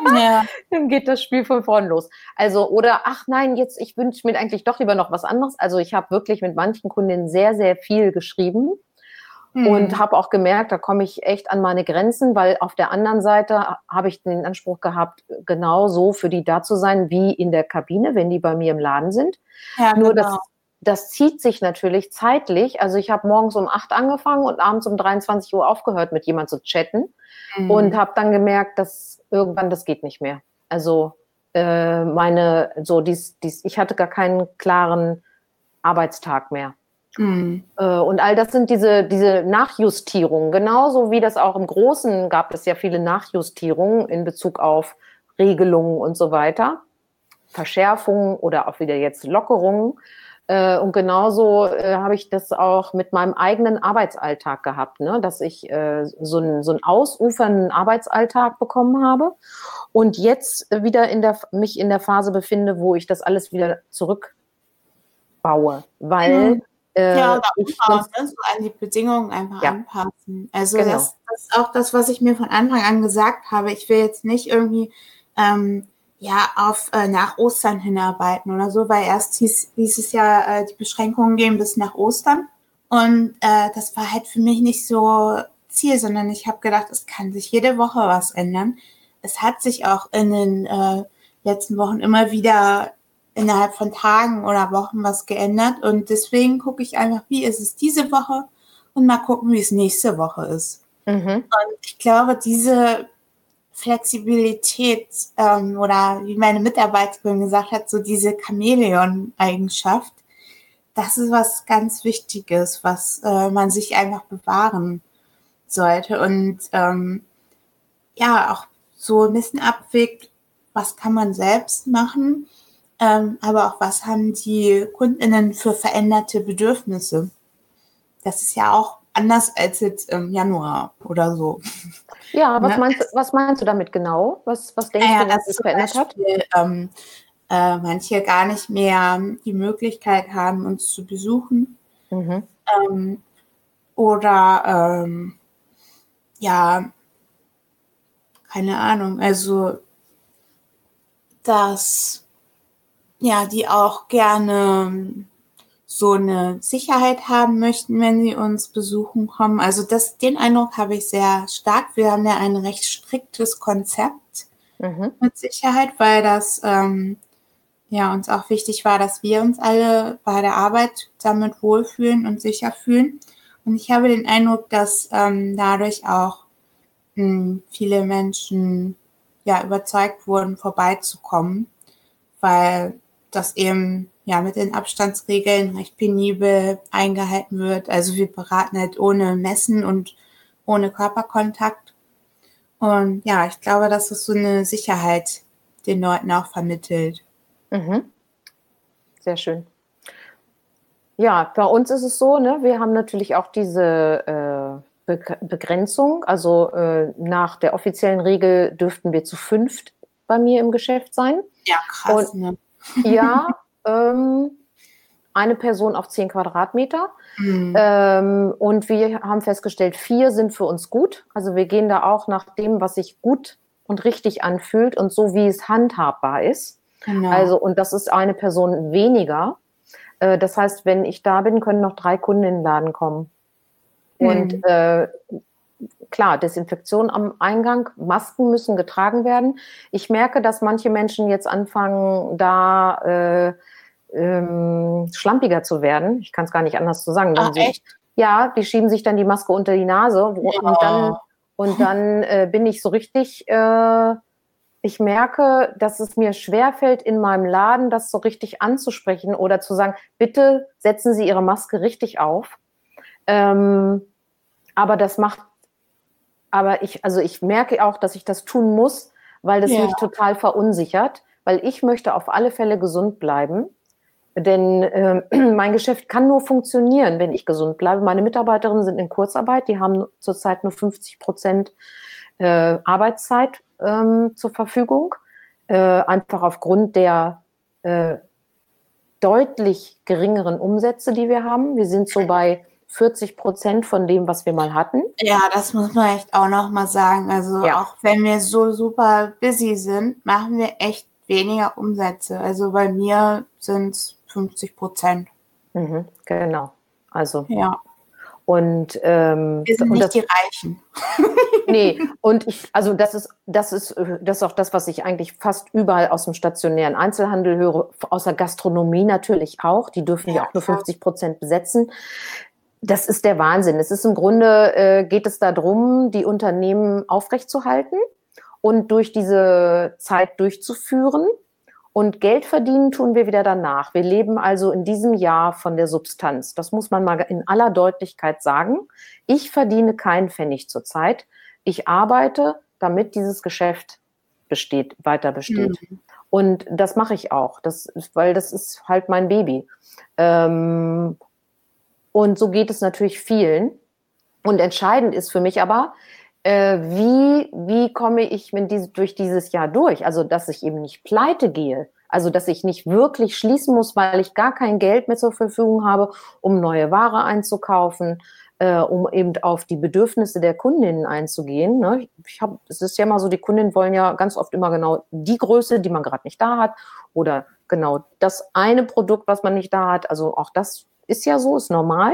Ja. dann geht das Spiel von vorn los. Also, oder ach nein, jetzt, ich wünsche mir eigentlich doch lieber noch was anderes. Also ich habe wirklich mit manchen Kundinnen sehr, sehr viel geschrieben. Mhm. Und habe auch gemerkt, da komme ich echt an meine Grenzen, weil auf der anderen Seite habe ich den Anspruch gehabt, genau so für die da zu sein wie in der Kabine, wenn die bei mir im Laden sind. Ja, Nur genau. das das zieht sich natürlich zeitlich. Also ich habe morgens um acht angefangen und abends um 23 Uhr aufgehört, mit jemand zu chatten mhm. und habe dann gemerkt, dass irgendwann das geht nicht mehr. Also äh, meine, so dies, dies, ich hatte gar keinen klaren Arbeitstag mehr. Mhm. Äh, und all das sind diese, diese Nachjustierungen. Genauso wie das auch im Großen gab es ja viele Nachjustierungen in Bezug auf Regelungen und so weiter. Verschärfungen oder auch wieder jetzt Lockerungen. Äh, und genauso äh, habe ich das auch mit meinem eigenen Arbeitsalltag gehabt, ne? dass ich äh, so, einen, so einen ausufernden Arbeitsalltag bekommen habe und jetzt wieder in der, mich in der Phase befinde, wo ich das alles wieder zurückbaue, weil mhm. Äh, ja, oder ne? so an die Bedingungen einfach ja. anpassen. Also genau. das, das, ist auch das, was ich mir von Anfang an gesagt habe. Ich will jetzt nicht irgendwie ähm, ja, auf äh, nach Ostern hinarbeiten oder so, weil erst hieß, hieß es ja, äh, die Beschränkungen gehen bis nach Ostern. Und äh, das war halt für mich nicht so Ziel, sondern ich habe gedacht, es kann sich jede Woche was ändern. Es hat sich auch in den äh, letzten Wochen immer wieder innerhalb von Tagen oder Wochen was geändert. Und deswegen gucke ich einfach, wie ist es diese Woche und mal gucken, wie es nächste Woche ist. Mhm. Und ich glaube, diese Flexibilität ähm, oder wie meine Mitarbeiterin gesagt hat, so diese Chamäleon-Eigenschaft, das ist was ganz Wichtiges, was äh, man sich einfach bewahren sollte und ähm, ja auch so ein bisschen abwägt, was kann man selbst machen, ähm, aber auch was haben die Kundinnen für veränderte Bedürfnisse. Das ist ja auch anders als jetzt im Januar oder so. Ja, was, ne? meinst, was meinst du damit genau? Was, was denkst naja, du, dass sich verändert Beispiel, hat? Ähm, äh, manche gar nicht mehr die Möglichkeit haben, uns zu besuchen. Mhm. Ähm, oder ähm, ja, keine Ahnung, also dass ja, die auch gerne so eine Sicherheit haben möchten, wenn sie uns besuchen kommen. Also das, den Eindruck habe ich sehr stark. Wir haben ja ein recht striktes Konzept mhm. mit Sicherheit, weil das ähm, ja uns auch wichtig war, dass wir uns alle bei der Arbeit damit wohlfühlen und sicher fühlen. Und ich habe den Eindruck, dass ähm, dadurch auch mh, hm, viele Menschen ja überzeugt wurden, vorbeizukommen, weil das eben ja mit den Abstandsregeln recht penibel eingehalten wird. Also wir beraten halt ohne Messen und ohne Körperkontakt. Und ja, ich glaube, dass es so eine Sicherheit den Leuten auch vermittelt. Mhm. Sehr schön. Ja, bei uns ist es so, ne, wir haben natürlich auch diese äh, Begrenzung. Also äh, nach der offiziellen Regel dürften wir zu fünft bei mir im Geschäft sein. Ja, krass. Und, ne? Ja, ähm, eine Person auf zehn Quadratmeter. Mhm. Ähm, und wir haben festgestellt, vier sind für uns gut. Also wir gehen da auch nach dem, was sich gut und richtig anfühlt und so, wie es handhabbar ist. Genau. Also, und das ist eine Person weniger. Äh, das heißt, wenn ich da bin, können noch drei Kunden in den Laden kommen. Mhm. Und äh, klar, Desinfektion am Eingang, Masken müssen getragen werden. Ich merke, dass manche Menschen jetzt anfangen, da äh, ähm, schlampiger zu werden. Ich kann es gar nicht anders zu sagen. Ach, echt? Ja, die schieben sich dann die Maske unter die Nase wo, ja. und dann, und dann äh, bin ich so richtig, äh, ich merke, dass es mir schwerfällt, in meinem Laden das so richtig anzusprechen oder zu sagen, bitte setzen Sie Ihre Maske richtig auf. Ähm, aber das macht aber ich, also ich merke auch, dass ich das tun muss, weil das Ja. mich total verunsichert, weil ich möchte auf alle Fälle gesund bleiben. Denn ähm, mein Geschäft kann nur funktionieren, wenn ich gesund bleibe. Meine Mitarbeiterinnen sind in Kurzarbeit, die haben zurzeit nur 50 Prozent äh, Arbeitszeit ähm, zur Verfügung, äh, einfach aufgrund der äh, deutlich geringeren Umsätze, die wir haben. Wir sind so bei 40 Prozent von dem, was wir mal hatten. Ja, das muss man echt auch noch mal sagen. Also Ja. auch wenn wir so super busy sind, machen wir echt weniger Umsätze. Also bei mir sind es 50 Prozent. Mhm, genau. Also Ja, und, ähm, wir sind nicht das, die Reichen. nee, und ich, also das ist, das ist, das ist auch das, was ich eigentlich fast überall aus dem stationären Einzelhandel höre, aus der Gastronomie natürlich auch. Die dürfen ja, auch nur klar. 50 Prozent besetzen. Das ist der Wahnsinn. Es ist im Grunde, äh, geht es darum, die Unternehmen aufrechtzuerhalten und durch diese Zeit durchzuführen. Und Geld verdienen tun wir wieder danach. Wir leben also in diesem Jahr von der Substanz. Das muss man mal in aller Deutlichkeit sagen. Ich verdiene keinen Pfennig zurzeit. Ich arbeite, damit dieses Geschäft besteht, weiter besteht. Und das mache ich auch, das weil das ist halt mein Baby. Ähm, und so geht es natürlich vielen. Und entscheidend ist für mich aber, äh, wie, wie komme ich mit diese, durch dieses Jahr durch? Also, dass ich eben nicht pleite gehe. Also, dass ich nicht wirklich schließen muss, weil ich gar kein Geld mehr zur Verfügung habe, um neue Ware einzukaufen, äh, um eben auf die Bedürfnisse der Kundinnen einzugehen. Ne? Ich hab, es ist ja immer so, die Kundinnen wollen ja ganz oft immer genau die Größe, die man gerade nicht da hat oder genau das eine Produkt, was man nicht da hat. Also auch das ist ja so, ist normal.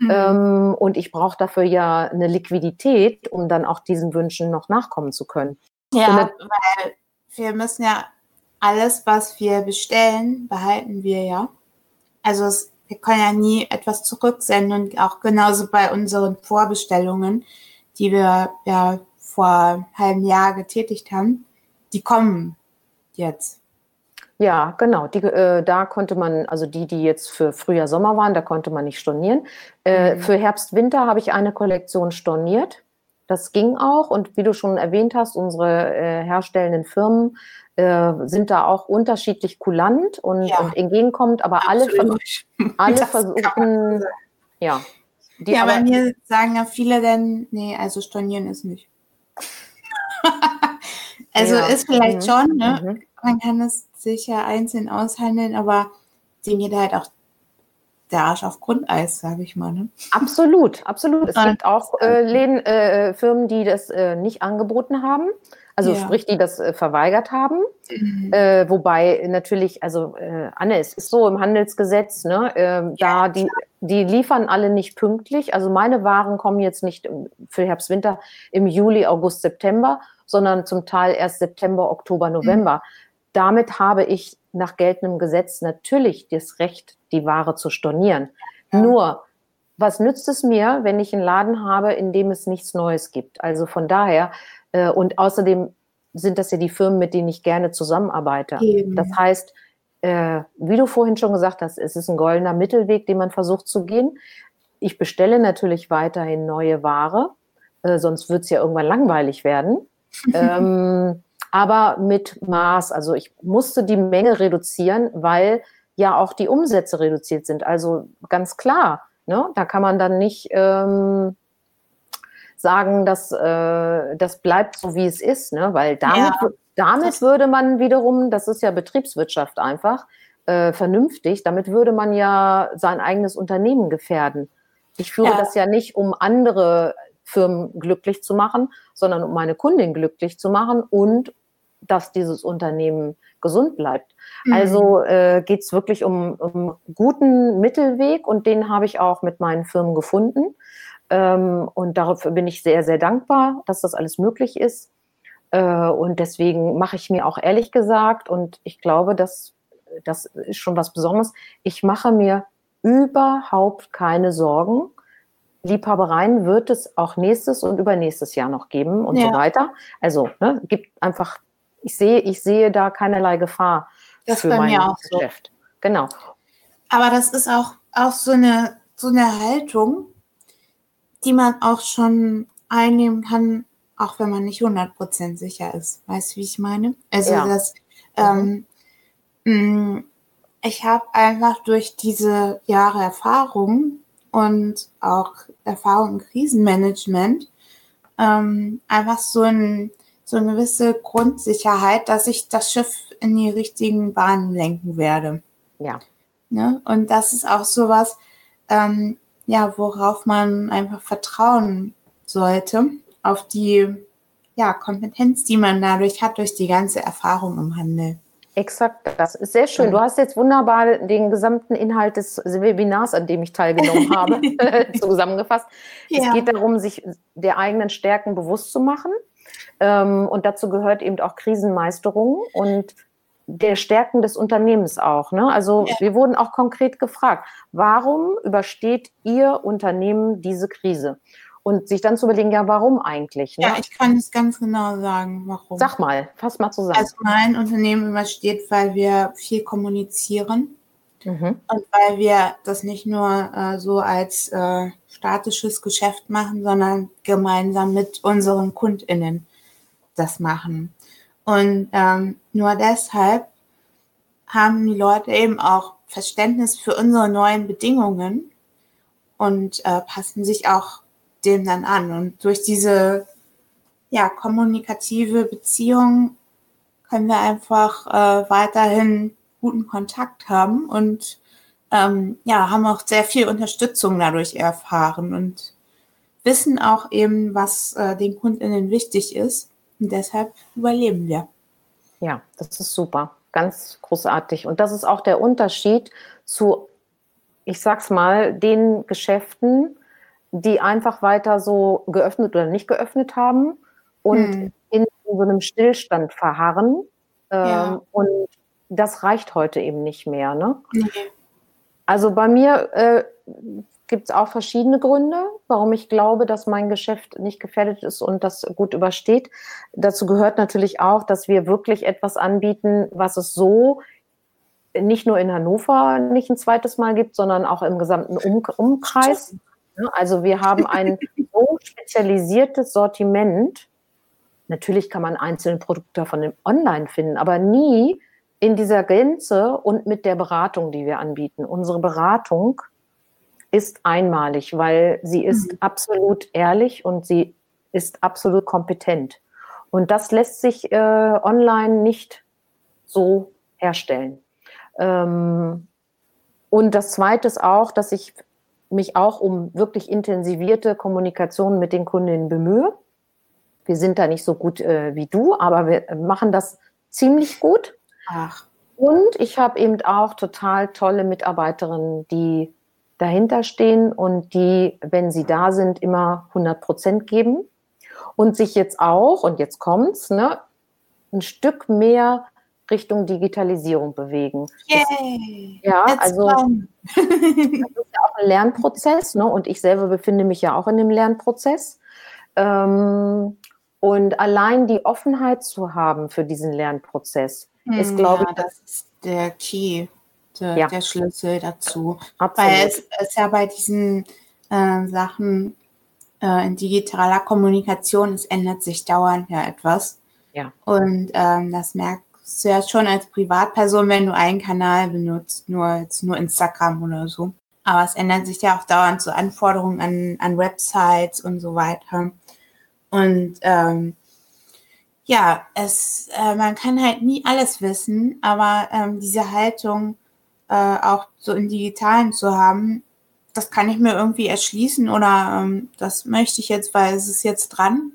Mhm. Ähm, und ich brauche dafür ja eine Liquidität, um dann auch diesen Wünschen noch nachkommen zu können. Ja, weil wir müssen ja alles, was wir bestellen, behalten wir ja. Also es, wir können ja nie etwas zurücksenden und auch genauso bei unseren Vorbestellungen, die wir ja vor einem halben Jahr getätigt haben, die kommen jetzt. Ja, genau. Die, äh, da konnte man, also die, die jetzt für Frühjahr, Sommer waren, da konnte man nicht stornieren. Äh, Mhm. Für Herbst, Winter habe ich eine Kollektion storniert. Das ging auch. Und wie du schon erwähnt hast, unsere äh, herstellenden Firmen äh, sind da auch unterschiedlich kulant und, Ja. und entgegenkommend, aber alle, Absolut. alle Das man versuchen, ja. Ja, bei aber- mir sagen ja viele dann, nee, also stornieren ist nicht. also Ja. ist vielleicht Mhm. schon, ne? Mhm. Man kann es sicher einzeln aushandeln, aber dem geht halt auch der Arsch auf Grundeis, sage ich mal. Ne? Absolut, absolut. Es gibt auch äh, Läden, äh, Firmen, die das äh, nicht angeboten haben. Also Ja. sprich, die das äh, verweigert haben. Äh, wobei natürlich, also äh, Anne, es ist so im Handelsgesetz, ne, ähm, da die, die liefern alle nicht pünktlich. Also meine Waren kommen jetzt nicht im- für Herbst, Winter im Juli, August, September, sondern zum Teil erst September, Oktober, November. Damit habe ich nach geltendem Gesetz natürlich das Recht, die Ware zu stornieren. Ja. Nur, was nützt es mir, wenn ich einen Laden habe, in dem es nichts Neues gibt? Also von daher, äh, und außerdem sind das ja die Firmen, mit denen ich gerne zusammenarbeite. Eben. Das heißt, äh, wie du vorhin schon gesagt hast, es ist ein goldener Mittelweg, den man versucht zu gehen. Ich bestelle natürlich weiterhin neue Ware, äh, sonst wird es ja irgendwann langweilig werden. ähm, aber mit Maß. Also ich musste die Menge reduzieren, weil ja auch die Umsätze reduziert sind. Also ganz klar, ne? da kann man dann nicht ähm, sagen, dass äh, das bleibt so, wie es ist, ne? weil damit, Ja. damit würde man wiederum, das ist ja Betriebswirtschaft einfach, äh, vernünftig, damit würde man ja sein eigenes Unternehmen gefährden. Ich führe Ja. das ja nicht, um andere Firmen glücklich zu machen, sondern um meine Kundin glücklich zu machen und dass dieses Unternehmen gesund bleibt. Mhm. Also äh, geht es wirklich um, um guten Mittelweg und den habe ich auch mit meinen Firmen gefunden. Ähm, und dafür bin ich sehr, sehr dankbar, dass das alles möglich ist. Äh, und deswegen mache ich mir auch ehrlich gesagt, und ich glaube, dass das ist schon was Besonderes, ich mache mir überhaupt keine Sorgen. Liebhabereien wird es auch nächstes und übernächstes Jahr noch geben und Ja. so weiter. Also ne, gibt einfach, ich sehe, ich sehe da keinerlei Gefahr Das für bei mein mir auch so. Geschäft. Genau. Aber das ist auch, auch so, eine, so eine Haltung, die man auch schon einnehmen kann, auch wenn man nicht 100% sicher ist. Weißt du, wie ich meine? Also ja. das, ähm, mh, mm, ich habe einfach durch diese Jahre Erfahrung und auch Erfahrung im Krisenmanagement ähm, einfach so, ein, so eine gewisse Grundsicherheit, dass ich das Schiff in die richtigen Bahnen lenken werde. Ja. Ne? Und das ist auch sowas, ähm, ja, worauf man einfach vertrauen sollte, auf die ja, Kompetenz, die man dadurch hat, durch die ganze Erfahrung im Handel. Exakt, das ist sehr schön. Du hast jetzt wunderbar den gesamten Inhalt des Webinars, an dem ich teilgenommen habe, zusammengefasst. Ja. Es geht darum, sich der eigenen Stärken bewusst zu machen. Ähm, und dazu gehört eben auch Krisenmeisterung und der Stärken des Unternehmens auch. Ne? Also ja. wir wurden auch konkret gefragt, warum übersteht Ihr Unternehmen diese Krise? Und sich dann zu überlegen, ja, warum eigentlich? Ne? Ja, ich kann es ganz genau sagen, warum. Sag mal, fass mal zusammen. Also mein Unternehmen übersteht, weil wir viel kommunizieren mhm. und weil wir das nicht nur äh, so als äh, statisches Geschäft machen, sondern gemeinsam mit unseren KundInnen das machen. Und ähm, nur deshalb haben die Leute eben auch Verständnis für unsere neuen Bedingungen und äh, passen sich auch dem dann an. Und durch diese ja, kommunikative Beziehung können wir einfach äh, weiterhin guten Kontakt haben und ähm, ja, haben auch sehr viel Unterstützung dadurch erfahren und wissen auch eben, was äh, den KundInnen wichtig ist. Und deshalb überleben wir. Ja, das ist super. Ganz großartig. Und das ist auch der Unterschied zu, ich sag's mal, den Geschäften, die einfach weiter so geöffnet oder nicht geöffnet haben und hm. in so einem Stillstand verharren. Ähm, ja. Und das reicht heute eben nicht mehr. Ne? Nee. Also bei mir äh, gibt es auch verschiedene Gründe, warum ich glaube, dass mein Geschäft nicht gefährdet ist und das gut übersteht. Dazu gehört natürlich auch, dass wir wirklich etwas anbieten, was es so nicht nur in Hannover nicht ein zweites Mal gibt, sondern auch im gesamten um Umkreis. Also wir haben ein so spezialisiertes Sortiment. Natürlich kann man einzelne Produkte von dem Online finden, aber nie in dieser Gänze und mit der Beratung, die wir anbieten. Unsere Beratung ist einmalig, weil sie ist mhm. absolut ehrlich und sie ist absolut kompetent. Und das lässt sich äh, online nicht so herstellen. Ähm, und das Zweite ist auch, dass ich mich auch um wirklich intensivierte Kommunikation mit den Kundinnen bemühe. Wir sind da nicht so gut äh, wie du, aber wir machen das ziemlich gut. Ach. Und ich habe eben auch total tolle Mitarbeiterinnen, die dahinter stehen und die, wenn sie da sind, immer 100 Prozent geben und sich jetzt auch, und jetzt kommt's, ne, ein Stück mehr Richtung Digitalisierung bewegen. Yay! Das, ja, also das ist ja auch ein Lernprozess, ne? Und ich selber befinde mich ja auch in dem Lernprozess. Ähm, und allein die Offenheit zu haben für diesen Lernprozess hm, ist, glaube ja, ich, das ist der Key, der, ja. der Schlüssel dazu. Absolut. Weil es ist ja bei diesen äh, Sachen äh, in digitaler Kommunikation, es ändert sich dauernd ja etwas. Ja. Und ähm, das merkt du ja schon als Privatperson, wenn du einen Kanal benutzt, nur jetzt nur Instagram oder so. Aber es ändert sich ja auch dauernd so Anforderungen an, an Websites und so weiter. Und ähm, ja, es, äh, man kann halt nie alles wissen, aber ähm, diese Haltung äh, auch so im Digitalen zu haben, das kann ich mir irgendwie erschließen oder ähm, das möchte ich jetzt, weil es ist jetzt dran.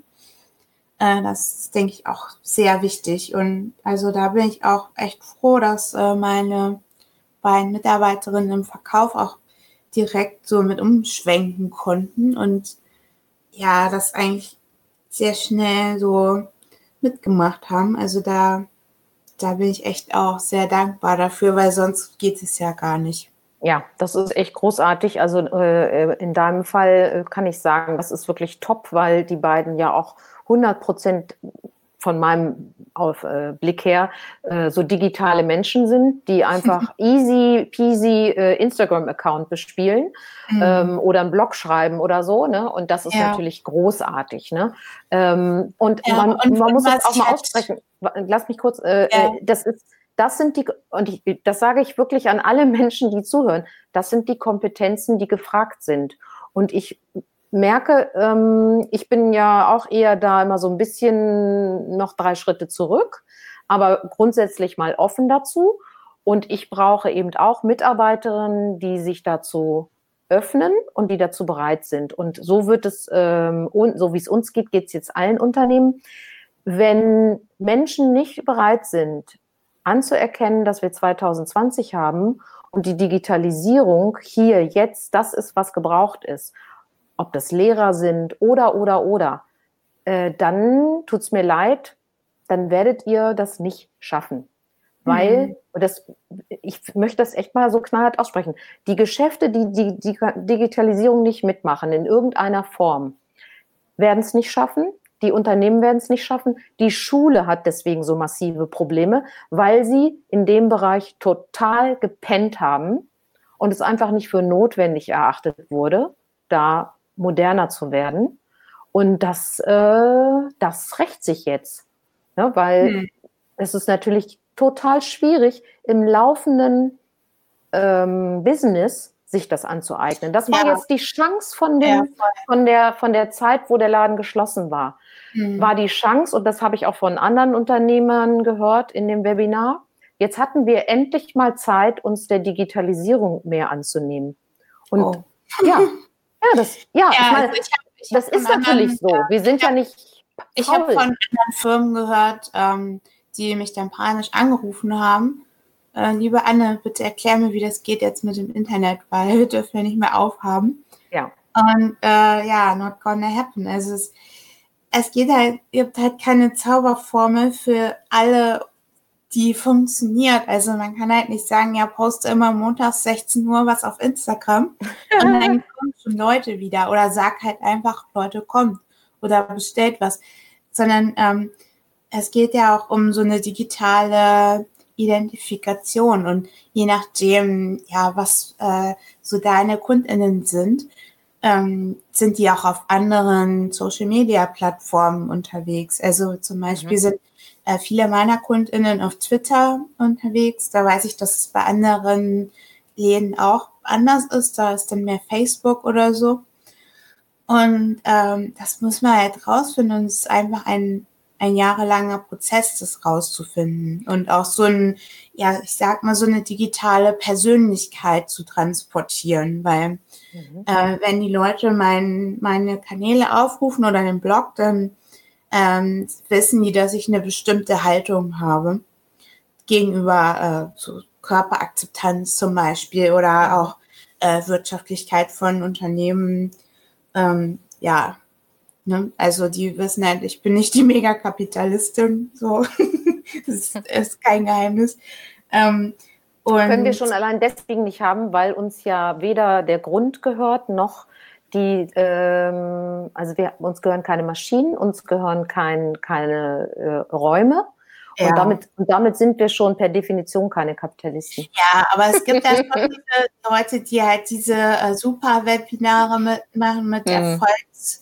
Äh, das ist, denke ich, auch sehr wichtig. Und also da bin ich auch echt froh, dass äh, meine beiden Mitarbeiterinnen im Verkauf auch direkt so mit umschwenken konnten und ja, das eigentlich sehr schnell so mitgemacht haben. Also da, da bin ich echt auch sehr dankbar dafür, weil sonst geht es ja gar nicht. Ja, das ist echt großartig. Also äh, in deinem Fall äh, kann ich sagen, das ist wirklich top, weil die beiden ja auch 100 Prozent von meinem auf äh, Blick her äh, so digitale Menschen sind, die einfach easy peasy äh, Instagram-Account bespielen mhm. ähm, oder einen Blog schreiben oder so. Ne? Und das ist ja. natürlich großartig. Ne? Ähm, und, ja, man, und man muss das auch mal aussprechen. Lass mich kurz, äh, ja. Äh, das ist das sind die, und ich, das sage ich wirklich an alle Menschen, die zuhören, das sind die Kompetenzen, die gefragt sind. Und ich merke, ähm, ich bin ja auch eher da immer so ein bisschen noch drei Schritte zurück, aber grundsätzlich mal offen dazu. Und ich brauche eben auch Mitarbeiterinnen, die sich dazu öffnen und die dazu bereit sind. Und so wird es, ähm, so wie es uns geht, geht es jetzt allen Unternehmen. Wenn Menschen nicht bereit sind, anzuerkennen, dass wir 2020 haben und die Digitalisierung hier jetzt das ist, was gebraucht ist, ob das Lehrer sind oder, oder, oder, äh, dann tut's mir leid, dann werdet ihr das nicht schaffen. Weil, mhm. und das, ich möchte das echt mal so knallhart aussprechen, die Geschäfte, die die, die Digitalisierung nicht mitmachen in irgendeiner Form, werden es nicht schaffen. Die Unternehmen werden es nicht schaffen. Die Schule hat deswegen so massive Probleme, weil sie in dem Bereich total gepennt haben und es einfach nicht für notwendig erachtet wurde, da moderner zu werden. Und das, äh, das rächt sich jetzt, ne? weil hm. es ist natürlich total schwierig, im laufenden ähm, Business sich das anzueignen. Das war ja. jetzt die Chance von, dem, ja, von, der, von der Zeit, wo der Laden geschlossen war. Mhm. War die Chance, und das habe ich auch von anderen Unternehmern gehört in dem Webinar, jetzt hatten wir endlich mal Zeit, uns der Digitalisierung mehr anzunehmen. Und oh. ja, ja, das, ja, ja ich meine, also ich hab, ich das ist natürlich anderen, so. Wir sind ja nicht. Ich habe von anderen Firmen gehört, ähm, die mich dann panisch angerufen haben äh, liebe Anne, bitte erklär mir, wie das geht jetzt mit dem Internet, weil wir dürfen ja nicht mehr aufhaben. Ja. Und äh, ja, not gonna happen. Also es, es geht halt, ihr habt halt keine Zauberformel für alle, die funktioniert. Also man kann halt nicht sagen, ja, poste immer montags 16 Uhr was auf Instagram und dann kommen schon Leute wieder. Oder sag halt einfach, Leute, kommt oder bestellt was. Sondern ähm, es geht ja auch um so eine digitale Identifikation und je nachdem, ja, was äh, so deine KundInnen sind, ähm, sind die auch auf anderen Social Media Plattformen unterwegs. Also zum Beispiel mhm. sind äh, viele meiner KundInnen auf Twitter unterwegs. Da weiß ich, dass es bei anderen Läden auch anders ist. Da ist dann mehr Facebook oder so. Und ähm, das muss man halt rausfinden. Und es ist einfach ein ein jahrelanger Prozess, das rauszufinden und auch so ein, ja, ich sag mal, so eine digitale Persönlichkeit zu transportieren, weil mhm. äh, wenn die Leute mein, meine Kanäle aufrufen oder den Blog, dann ähm, wissen die, dass ich eine bestimmte Haltung habe gegenüber äh, so Körperakzeptanz zum Beispiel oder auch äh, Wirtschaftlichkeit von Unternehmen. Ähm, ja, Ne? Also die wissen halt, ich bin nicht die Megakapitalistin, so. das ist kein Geheimnis. Ähm, Können wir schon allein deswegen nicht haben, weil uns ja weder der Grund gehört, noch die, ähm, also wir, uns gehören keine Maschinen, uns gehören kein, keine äh, Räume. Und, ja. damit, und damit sind wir schon per Definition keine Kapitalisten. Ja, aber es gibt ja schon diese Leute, die halt diese äh, super Webinare mitmachen mit mhm. Erfolgs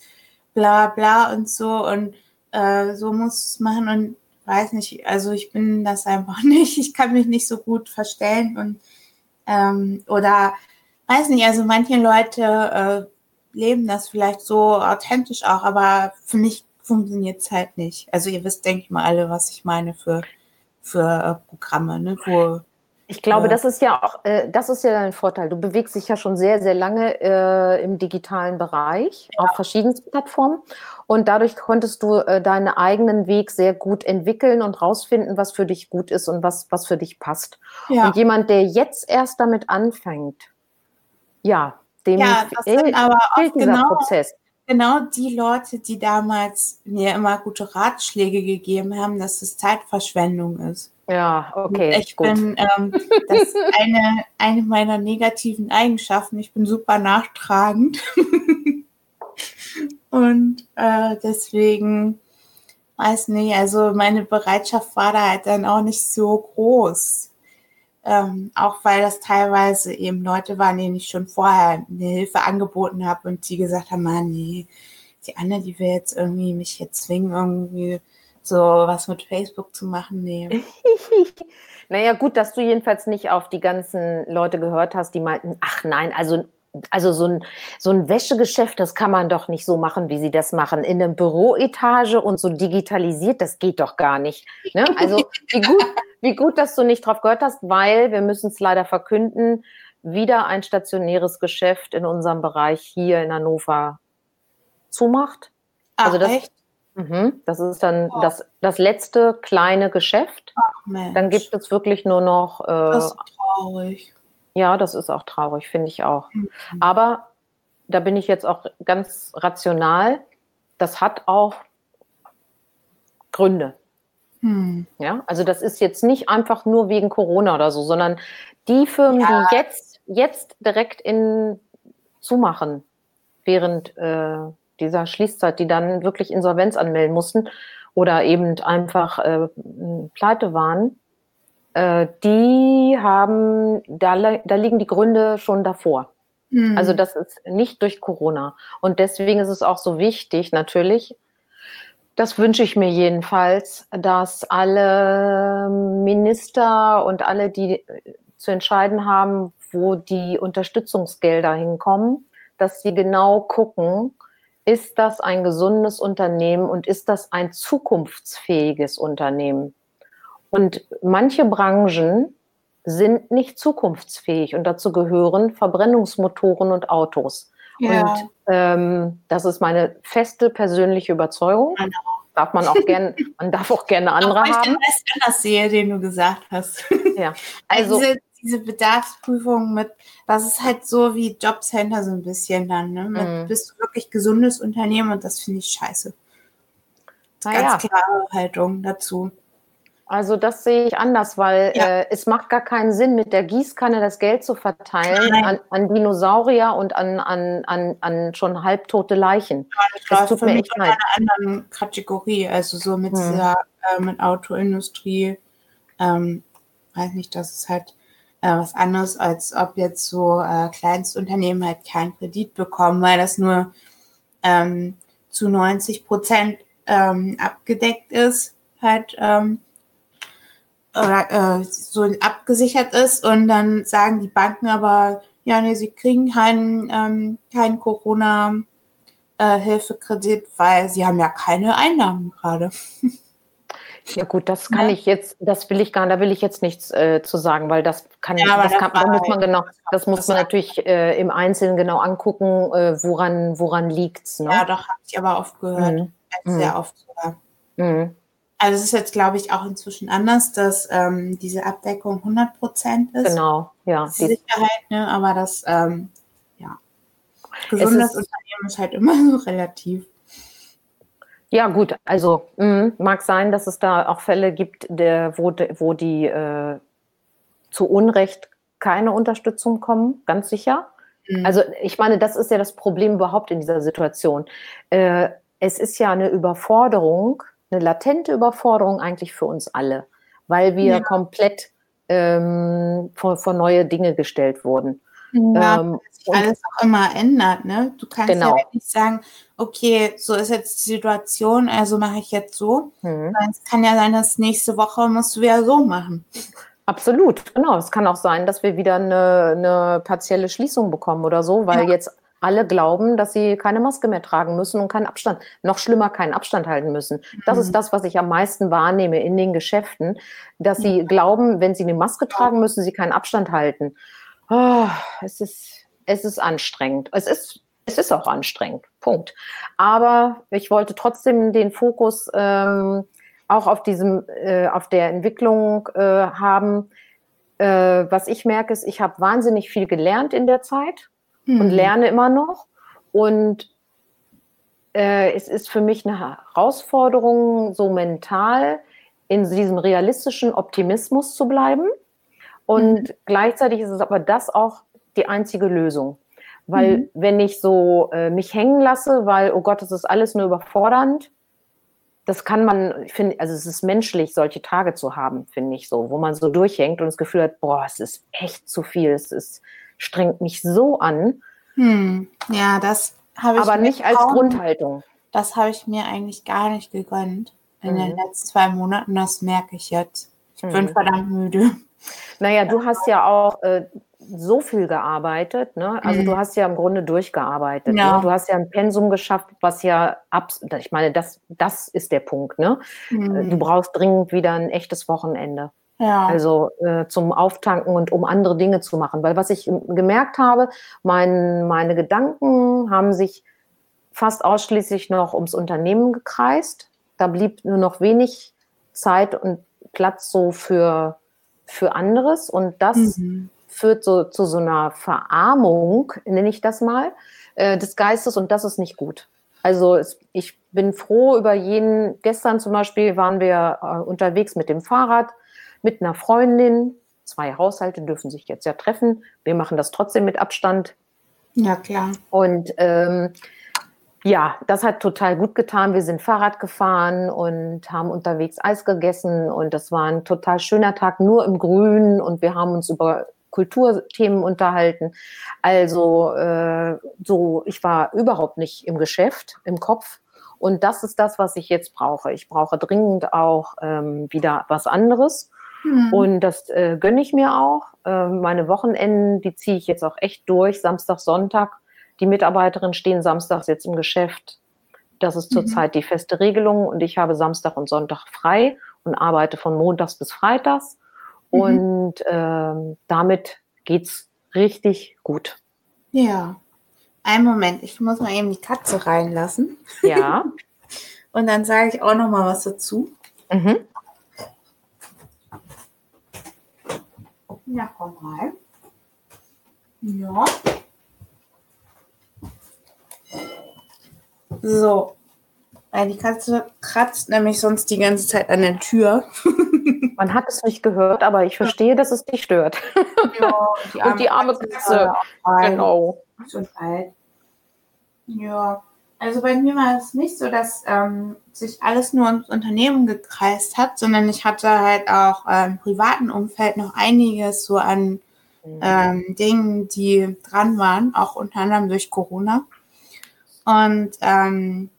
bla bla und so und äh, so muss es machen und weiß nicht, also ich bin das einfach nicht, ich kann mich nicht so gut verstellen und ähm, oder weiß nicht, also manche Leute äh, leben das vielleicht so authentisch auch, aber für mich funktioniert es halt nicht. Also ihr wisst, denke ich mal, alle, was ich meine für, für äh, Programme, ne, wo ich glaube, ja. das ist ja auch, äh, das ist ja dein Vorteil. Du bewegst dich ja schon sehr, sehr lange äh, im digitalen Bereich ja. auf verschiedenen Plattformen und dadurch konntest du äh, deinen eigenen Weg sehr gut entwickeln und rausfinden, was für dich gut ist und was, was für dich passt. Ja. Und jemand, der jetzt erst damit anfängt, ja, dem ja, fehlt, fehlt dieser genau, Prozess genau die Leute, die damals mir immer gute Ratschläge gegeben haben, dass es Zeitverschwendung ist. Ja, okay. Ich gut. bin, ähm, das ist eine, eine meiner negativen Eigenschaften. Ich bin super nachtragend. Und äh, deswegen weiß nicht, also meine Bereitschaft war da halt dann auch nicht so groß. Ähm, auch weil das teilweise eben Leute waren, denen ich schon vorher eine Hilfe angeboten habe und die gesagt haben, man, nee, die Anne, die will jetzt irgendwie mich hier zwingen, irgendwie so was mit Facebook zu machen. Nee. naja, gut, dass du jedenfalls nicht auf die ganzen Leute gehört hast, die meinten, ach nein, also also so ein, so ein Wäschegeschäft, das kann man doch nicht so machen, wie sie das machen. In einem Büroetage und so digitalisiert, das geht doch gar nicht. Ne? Also wie gut, wie gut, dass du nicht drauf gehört hast, weil wir müssen es leider verkünden, wieder ein stationäres Geschäft in unserem Bereich hier in Hannover zumacht. Ach, also das, echt? Mh, das ist dann oh. das, das letzte kleine Geschäft. Ach, dann gibt es wirklich nur noch. Äh, das ist traurig. Ja, das ist auch traurig, finde ich auch. Mhm. Aber da bin ich jetzt auch ganz rational. Das hat auch Gründe. Mhm. Ja, also das ist jetzt nicht einfach nur wegen Corona oder so, sondern die Firmen, ja. die jetzt, jetzt direkt in zumachen, während äh, dieser Schließzeit, die dann wirklich Insolvenz anmelden mussten oder eben einfach äh, pleite waren, äh, die haben, da, da liegen die Gründe schon davor. Mhm. Also das ist nicht durch Corona. Und deswegen ist es auch so wichtig, natürlich, das wünsche ich mir jedenfalls, dass alle Minister und alle, die zu entscheiden haben, wo die Unterstützungsgelder hinkommen, dass sie genau gucken, ist das ein gesundes Unternehmen und ist das ein zukunftsfähiges Unternehmen? Und manche Branchen sind nicht zukunftsfähig und dazu gehören Verbrennungsmotoren und Autos. Ja. Und ähm, das ist meine feste persönliche Überzeugung. Genau. Darf man auch gerne, man darf auch gerne andere weil haben. Ich den anders sehe, den du gesagt hast. Ja, also, also diese, diese Bedarfsprüfung mit, das ist halt so wie Jobcenter so ein bisschen dann, ne? Mit, mm. Bist du wirklich gesundes Unternehmen und das finde ich scheiße. Ganz ja. klare Haltung dazu. Also das sehe ich anders, weil ja. äh, es macht gar keinen Sinn, mit der Gießkanne das Geld zu verteilen an, an, Dinosaurier und an, an, an, an schon halbtote Leichen. Ja, das, das tut mir echt leid. einer anderen Kategorie, also so mit hm. dieser äh, mit Autoindustrie, ähm, weiß nicht, das ist halt äh, was anderes, als ob jetzt so äh, Kleinstunternehmen halt keinen Kredit bekommen, weil das nur ähm, zu 90 Prozent ähm, abgedeckt ist, halt ähm, oder äh, so abgesichert ist und dann sagen die Banken aber, ja, nee, sie kriegen keinen, ähm, keinen Corona-Hilfekredit, äh, weil sie haben ja keine Einnahmen gerade. Ja gut, das kann ja. ich jetzt, das will ich gar, da will ich jetzt nichts äh, zu sagen, weil das kann, ja, das, kann, da muss man genau, das muss man natürlich äh, im Einzelnen genau angucken, äh, woran, woran liegt's. Ne? Ja, doch habe ich aber oft gehört, mhm. sehr mhm. oft sogar. Mhm. Also es ist jetzt, glaube ich, auch inzwischen anders, dass ähm, diese Abdeckung 100 Prozent ist. Genau, ja. Die Sicherheit, ne? aber das, ähm, ja, gesundes Unternehmen ist halt immer so relativ. Ja, gut, also mh, mag sein, dass es da auch Fälle gibt, der, wo, wo die äh, zu Unrecht keine Unterstützung kommen, ganz sicher. Mhm. Also ich meine, das ist ja das Problem überhaupt in dieser Situation. Äh, es ist ja eine Überforderung, eine latente Überforderung eigentlich für uns alle, weil wir ja. komplett ähm, vor, vor, neue Dinge gestellt wurden. Ja, ähm, sich alles auch immer ändert, ne? Du kannst genau. ja nicht sagen, okay, so ist jetzt die Situation, also mache ich jetzt so. Mhm. Es kann ja sein, dass nächste Woche musst du wieder so machen. Absolut, genau. Es kann auch sein, dass wir wieder eine, eine partielle Schließung bekommen oder so, weil ja. jetzt alle glauben, dass sie keine Maske mehr tragen müssen und keinen Abstand, noch schlimmer keinen Abstand halten müssen. Das mhm. ist das, was ich am meisten wahrnehme in den Geschäften, dass sie glauben, wenn sie eine Maske tragen, müssen sie keinen Abstand halten. Oh, es ist, es ist anstrengend. Es ist, es ist auch anstrengend. Punkt. Aber ich wollte trotzdem den Fokus ähm, auch auf diesem, äh, auf der Entwicklung äh, haben. Äh, was ich merke, ist, ich habe wahnsinnig viel gelernt in der Zeit mhm. und lerne immer noch. Und äh, es ist für mich eine Herausforderung, so mental in diesem realistischen Optimismus zu bleiben. Und mhm. gleichzeitig ist es aber das auch die einzige Lösung. Weil mhm. wenn ich so äh, mich hängen lasse, weil, oh Gott, das ist alles nur überfordernd, das kann man, ich finde, also es ist menschlich, solche Tage zu haben, finde ich so, wo man so durchhängt und das Gefühl hat, boah, es ist echt zu viel, es ist, strengt mich so an. Hm. Ja, das habe ich. Aber nicht als Grundhaltung. Das habe ich mir eigentlich gar nicht gegönnt in mhm. den letzten zwei Monaten. Das merke ich jetzt. Ich mhm. bin verdammt müde. Naja, du hast ja auch äh, so viel gearbeitet, ne? Also mhm. du hast ja im Grunde durchgearbeitet. Ne? Ja. Ne? Du hast ja ein Pensum geschafft, was ja ab, ich meine, das, das ist der Punkt, ne? Mhm. Du brauchst dringend wieder ein echtes Wochenende. Ja. Also äh, zum Auftanken und um andere Dinge zu machen. Weil was ich gemerkt habe, mein, meine Gedanken haben sich fast ausschließlich noch ums Unternehmen gekreist. Da blieb nur noch wenig Zeit und Platz so für, für anderes. Und das mhm führt so zu so einer Verarmung, nenne ich das mal, äh, des Geistes und das ist nicht gut. Also es, ich bin froh über jeden, gestern zum Beispiel waren wir äh, unterwegs mit dem Fahrrad, mit einer Freundin, zwei Haushalte dürfen sich jetzt ja treffen, wir machen das trotzdem mit Abstand. Ja, klar. Und ähm, ja, das hat total gut getan. Wir sind Fahrrad gefahren und haben unterwegs Eis gegessen und das war ein total schöner Tag, nur im Grün und wir haben uns über Kulturthemen unterhalten. Also äh, so, ich war überhaupt nicht im Geschäft, im Kopf. Und das ist das, was ich jetzt brauche. Ich brauche dringend auch ähm, wieder was anderes. Mhm. Und das äh, gönne ich mir auch. Äh, meine Wochenenden, die ziehe ich jetzt auch echt durch. Samstag, Sonntag. Die Mitarbeiterinnen stehen samstags jetzt im Geschäft. Das ist zurzeit mhm. die feste Regelung. Und ich habe Samstag und Sonntag frei und arbeite von Montags bis Freitags. Mhm. Und ähm, damit geht's richtig gut. Ja. Einen Moment, ich muss mal eben die Katze reinlassen. Ja. Und dann sage ich auch noch mal was dazu. Mhm. Ja, komm rein. Ja. So. Die Katze kratzt nämlich sonst die ganze Zeit an der Tür. Man hat es nicht gehört, aber ich verstehe, dass es dich stört. Ja, die und die arme Katze. Genau. Schon alt. Ja, also bei mir war es nicht so, dass ähm, sich alles nur ums Unternehmen gekreist hat, sondern ich hatte halt auch äh, im privaten Umfeld noch einiges so an mhm. ähm, Dingen, die dran waren, auch unter anderem durch Corona. Und ähm,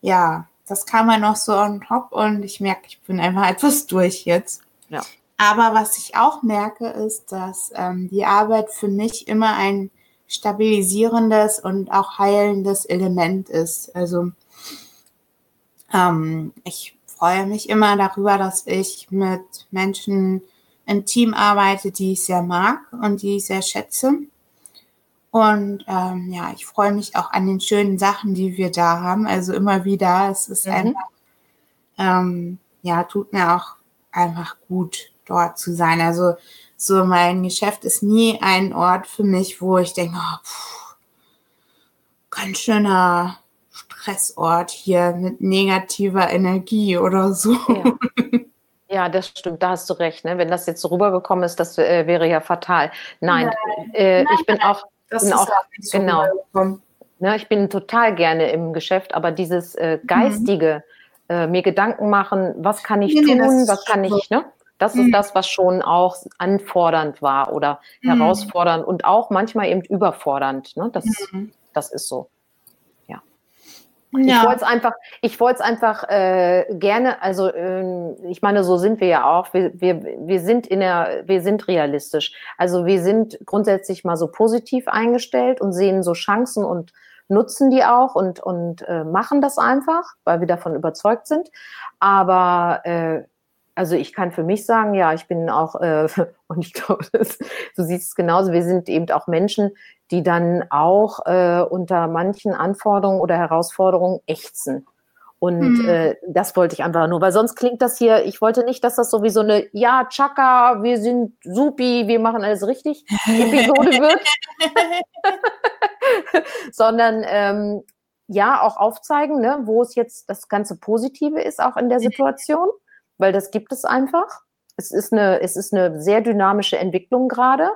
ja, das kam ja noch so on top und ich merke, ich bin einfach etwas durch jetzt. Ja. Aber was ich auch merke, ist, dass ähm, die Arbeit für mich immer ein stabilisierendes und auch heilendes Element ist. Also ähm, ich freue mich immer darüber, dass ich mit Menschen im Team arbeite, die ich sehr mag und die ich sehr schätze. Und ähm, ja, ich freue mich auch an den schönen Sachen, die wir da haben. Also immer wieder. Es ist mhm. einfach, ähm, ja, tut mir auch einfach gut, dort zu sein. Also so mein Geschäft ist nie ein Ort für mich, wo ich denke, oh, pff, ganz schöner Stressort hier mit negativer Energie oder so. Ja. Ja, das stimmt, da hast du recht. Ne? Wenn das jetzt so rübergekommen ist, das äh, wäre ja fatal. Nein, Nein. Äh, Nein. ich bin auch, das bin auch, so genau. Ne, ich bin total gerne im Geschäft, aber dieses äh, mhm. geistige, mhm. mir Gedanken machen, was kann ich nee, tun, nee, was kann ich, ne? Das mhm. ist das, was schon auch anfordernd war oder mhm. herausfordernd und auch manchmal eben überfordernd. Ne? Das, mhm. das ist so. Ja. Ich wollte es einfach, ich wollte es einfach äh, gerne, also äh, ich meine, so sind wir ja auch. Wir, wir, wir sind in der, wir sind realistisch. Also wir sind grundsätzlich mal so positiv eingestellt und sehen so Chancen und nutzen die auch und, und äh, machen das einfach, weil wir davon überzeugt sind. Aber äh, also ich kann für mich sagen, ja, ich bin auch, äh, und ich glaube, du siehst es genauso, wir sind eben auch Menschen, die dann auch äh, unter manchen Anforderungen oder Herausforderungen ächzen. Und mhm. äh, das wollte ich einfach nur, weil sonst klingt das hier, ich wollte nicht, dass das so wie so eine, ja, Chaka, wir sind supi, wir machen alles richtig, Episode wird. Sondern ähm, ja, auch aufzeigen, ne, wo es jetzt das ganze Positive ist, auch in der Situation, weil das gibt es einfach. Es ist eine, es ist eine sehr dynamische Entwicklung gerade.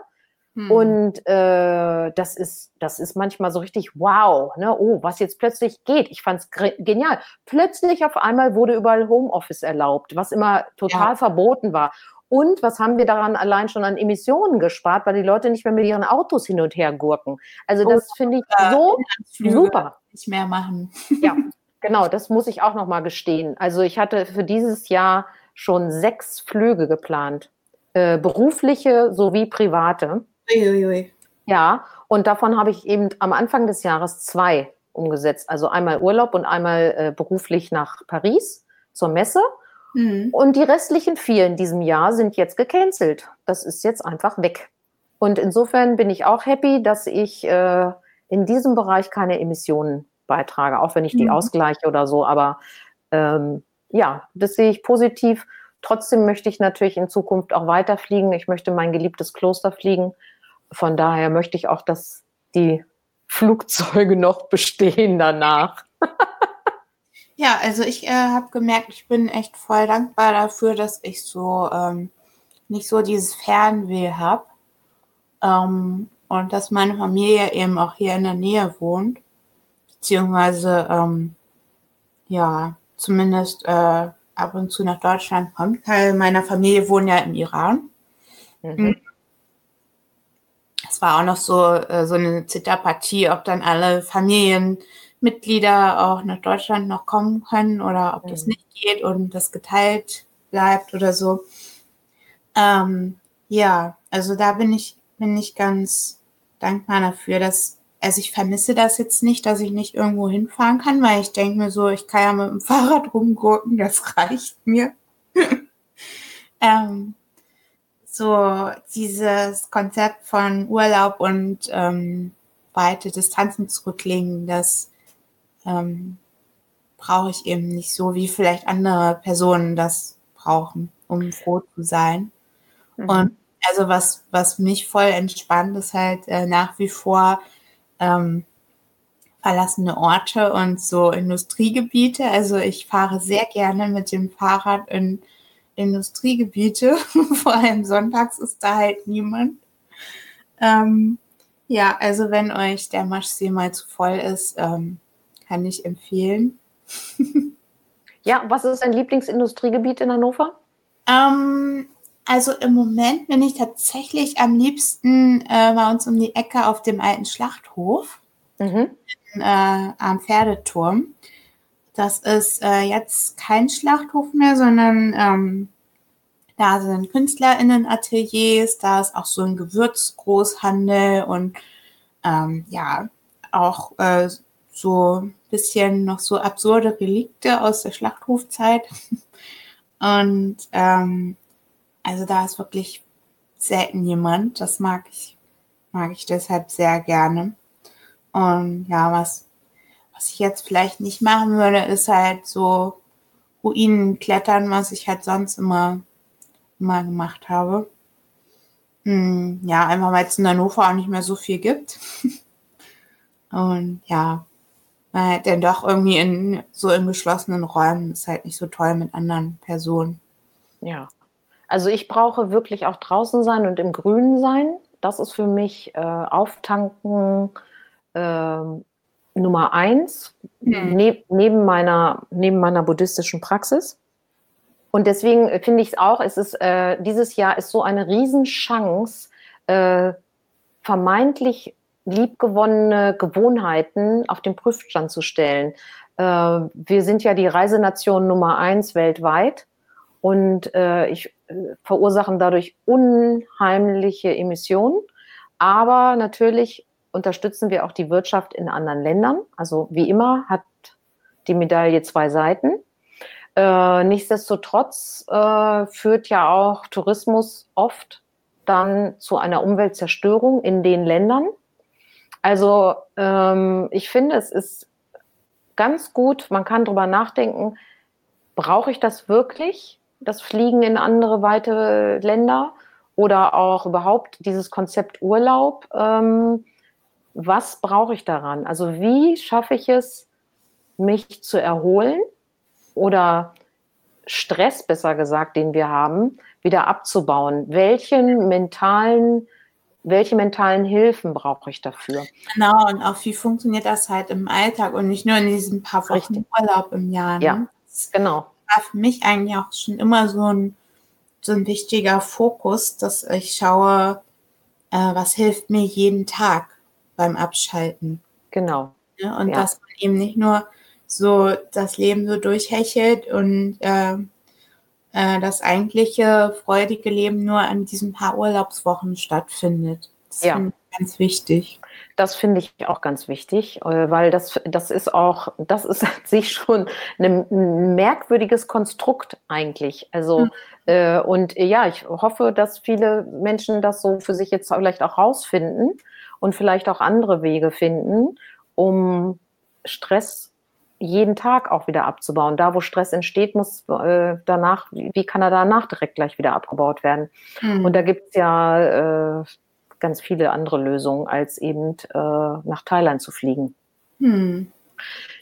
Hm. Und äh, das ist, das ist manchmal so richtig wow, ne? Oh, was jetzt plötzlich geht. Ich fand es genial. Plötzlich auf einmal wurde überall Homeoffice erlaubt, was immer total ja. verboten war. Und was haben wir daran allein schon an Emissionen gespart, weil die Leute nicht mehr mit ihren Autos hin und her gurken. Also das oh, finde ich so super. Nicht mehr machen. Ja, genau, das muss ich auch noch mal gestehen. Also ich hatte für dieses Jahr schon sechs Flüge geplant, äh, berufliche sowie private. Uiuiui. Ja, und davon habe ich eben am Anfang des Jahres zwei umgesetzt. Also einmal Urlaub und einmal äh, beruflich nach Paris zur Messe. Mhm. Und die restlichen vier in diesem Jahr sind jetzt gecancelt. Das ist jetzt einfach weg. Und insofern bin ich auch happy, dass ich äh, in diesem Bereich keine Emissionen beitrage, auch wenn ich die mhm. ausgleiche oder so. Aber ähm, ja, das sehe ich positiv. Trotzdem möchte ich natürlich in Zukunft auch weiterfliegen. Ich möchte mein geliebtes Kloster fliegen. Von daher möchte ich auch, dass die Flugzeuge noch bestehen danach. ja, also ich äh, habe gemerkt, ich bin echt voll dankbar dafür, dass ich so ähm, nicht so dieses Fernweh habe ähm, und dass meine Familie eben auch hier in der Nähe wohnt, beziehungsweise ähm, ja, zumindest äh, ab und zu nach Deutschland kommt. Teil meiner Familie wohnt ja im Iran. Mhm. Es war auch noch so, äh, so eine Zitterpartie, ob dann alle Familienmitglieder auch nach Deutschland noch kommen können oder ob mhm. das nicht geht und das geteilt bleibt oder so. Ähm, ja, also da bin ich, bin ich ganz dankbar dafür, dass also ich vermisse das jetzt nicht, dass ich nicht irgendwo hinfahren kann, weil ich denke mir so, ich kann ja mit dem Fahrrad rumgurken, das reicht mir. ähm, so dieses Konzept von Urlaub und ähm, weite Distanzen zurücklegen, das ähm, brauche ich eben nicht so, wie vielleicht andere Personen das brauchen, um froh zu sein. Mhm. Und also was, was mich voll entspannt, ist halt äh, nach wie vor ähm, verlassene Orte und so Industriegebiete. Also ich fahre sehr gerne mit dem Fahrrad in Industriegebiete. Vor allem sonntags ist da halt niemand. Ähm, ja, also wenn euch der Maschsee mal zu voll ist, ähm, kann ich empfehlen. ja, was ist dein Lieblingsindustriegebiet in Hannover? Ähm, also im Moment bin ich tatsächlich am liebsten äh, bei uns um die Ecke auf dem alten Schlachthof mhm. in, äh, am Pferdeturm. Das ist äh, jetzt kein Schlachthof mehr, sondern ähm, da sind KünstlerInnen-Ateliers, da ist auch so ein Gewürzgroßhandel und ähm, ja, auch äh, so ein bisschen noch so absurde Relikte aus der Schlachthofzeit. Und ähm, also da ist wirklich selten jemand. Das mag ich, mag ich deshalb sehr gerne. Und ja, was, was ich jetzt vielleicht nicht machen würde, ist halt so Ruinen klettern, was ich halt sonst immer, immer gemacht habe. Hm, ja, einfach weil es in Hannover auch nicht mehr so viel gibt. Und ja, weil halt dann doch irgendwie in so in geschlossenen Räumen ist halt nicht so toll mit anderen Personen. Ja, also ich brauche wirklich auch draußen sein und im Grünen sein. Das ist für mich äh, Auftanken äh, Nummer eins mhm. ne neben, meiner, neben meiner buddhistischen Praxis. Und deswegen finde ich es auch, es ist, äh, dieses Jahr ist so eine Riesenchance, äh, vermeintlich liebgewonnene Gewohnheiten auf den Prüfstand zu stellen. Äh, wir sind ja die Reisenation Nummer eins weltweit und äh, ich äh, verursachen dadurch unheimliche Emissionen. Aber natürlich unterstützen wir auch die Wirtschaft in anderen Ländern. Also wie immer hat die Medaille zwei Seiten. Äh, nichtsdestotrotz äh, führt ja auch Tourismus oft dann zu einer Umweltzerstörung in den Ländern. Also ähm, ich finde, es ist ganz gut, man kann darüber nachdenken, brauche ich das wirklich? Das Fliegen in andere weite Länder oder auch überhaupt dieses Konzept Urlaub. Ähm, was brauche ich daran? Also wie schaffe ich es, mich zu erholen oder Stress, besser gesagt, den wir haben, wieder abzubauen? Welchen mentalen welche mentalen Hilfen brauche ich dafür? Genau, und auch wie funktioniert das halt im Alltag und nicht nur in diesen paar Wochen Richtig. Urlaub im Jahr. Ne? Ja, genau. War für mich eigentlich auch schon immer so ein, so ein wichtiger Fokus, dass ich schaue, äh, was hilft mir jeden Tag beim Abschalten. Genau. Ja, und ja. dass man eben nicht nur so das Leben so durchhechelt und äh, äh, das eigentliche freudige Leben nur an diesen paar Urlaubswochen stattfindet. Das ja. finde ganz wichtig. Das finde ich auch ganz wichtig, äh, weil das, das ist auch, das ist an sich schon ein merkwürdiges Konstrukt eigentlich. Also, mhm. äh, und ja, ich hoffe, dass viele Menschen das so für sich jetzt vielleicht auch rausfinden und vielleicht auch andere Wege finden, um Stress jeden Tag auch wieder abzubauen. Da, wo Stress entsteht, muss äh, danach, wie kann er danach direkt gleich wieder abgebaut werden? Mhm. Und da gibt es ja äh, ganz viele andere Lösungen, als eben äh, nach Thailand zu fliegen. Mhm.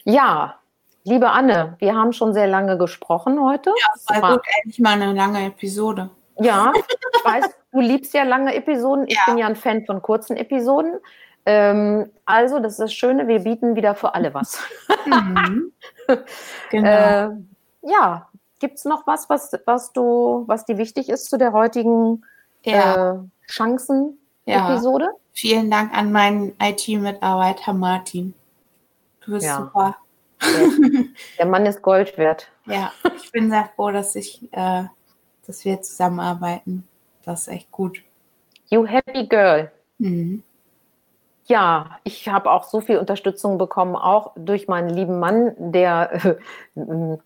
Ja, liebe Anne, wir haben schon sehr lange gesprochen heute. Ja, war gut, endlich mal eine lange Episode. Ja, ich weiß, du liebst ja lange Episoden. Ich ja. bin ja ein Fan von kurzen Episoden. Ähm, also, das ist das Schöne, wir bieten wieder für alle was. Mhm. Genau. äh, ja, gibt es noch was, was, was du, was dir wichtig ist zu der heutigen ja. äh, Ja. Vielen Dank an meinen IT-Mitarbeiter Martin. Du bist ja. super. Der Mann ist Gold wert. Ja, ich bin sehr froh, dass ich, äh, dass wir zusammenarbeiten. Das ist echt gut. You happy girl. Mhm. Ja, ich habe auch so viel Unterstützung bekommen, auch durch meinen lieben Mann, der äh,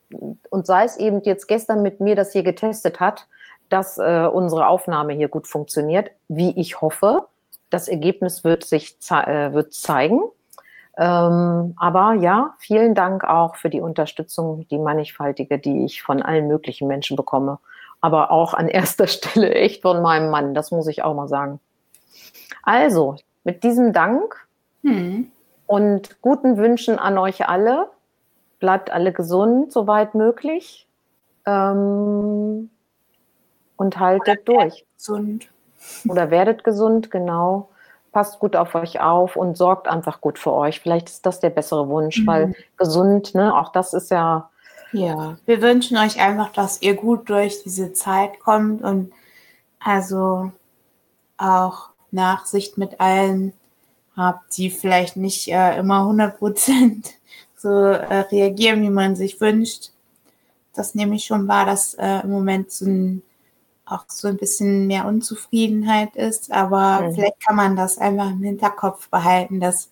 und sei es eben jetzt gestern mit mir das hier getestet hat, dass äh, unsere Aufnahme hier gut funktioniert, wie ich hoffe. Das Ergebnis wird sich äh, wird zeigen. Ähm, aber ja, vielen Dank auch für die Unterstützung, die mannigfaltige, die ich von allen möglichen Menschen bekomme. Aber auch an erster Stelle echt von meinem Mann, das muss ich auch mal sagen. Also, mit diesem Dank hm. und guten Wünschen an euch alle. Bleibt alle gesund, soweit möglich. Ähm, und haltet Oder durch. Gesund. Oder werdet gesund, genau. Passt gut auf euch auf und sorgt einfach gut für euch. Vielleicht ist das der bessere Wunsch, mhm. weil gesund, ne, auch das ist ja. Ja, wir wünschen euch einfach, dass ihr gut durch diese Zeit kommt und also auch Nachsicht mit allen habt, die vielleicht nicht äh, immer 100 Prozent so äh, reagieren, wie man sich wünscht. Das nehme ich schon wahr, dass äh, im Moment so ein, auch so ein bisschen mehr Unzufriedenheit ist. Aber mhm. vielleicht kann man das einfach im Hinterkopf behalten, dass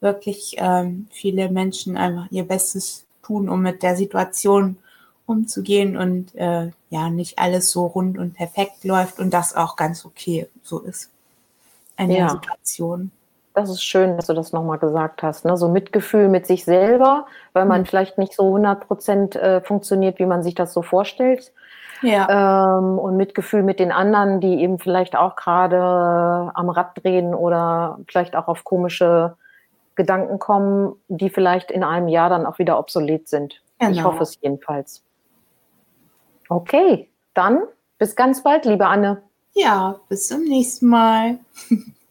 wirklich ähm, viele Menschen einfach ihr Bestes tun, um mit der Situation umzugehen und äh, ja, nicht alles so rund und perfekt läuft und das auch ganz okay so ist in ja. der Situation. Das ist schön, dass du das nochmal gesagt hast. Ne? So Mitgefühl mit sich selber, weil man mhm. vielleicht nicht so 100 Prozent äh, funktioniert, wie man sich das so vorstellt. Ja. Ähm, und Mitgefühl mit den anderen, die eben vielleicht auch gerade am Rad drehen oder vielleicht auch auf komische Gedanken kommen, die vielleicht in einem Jahr dann auch wieder obsolet sind. Genau. Ich hoffe es jedenfalls. Okay, dann bis ganz bald, liebe Anne. Ja, bis zum nächsten Mal.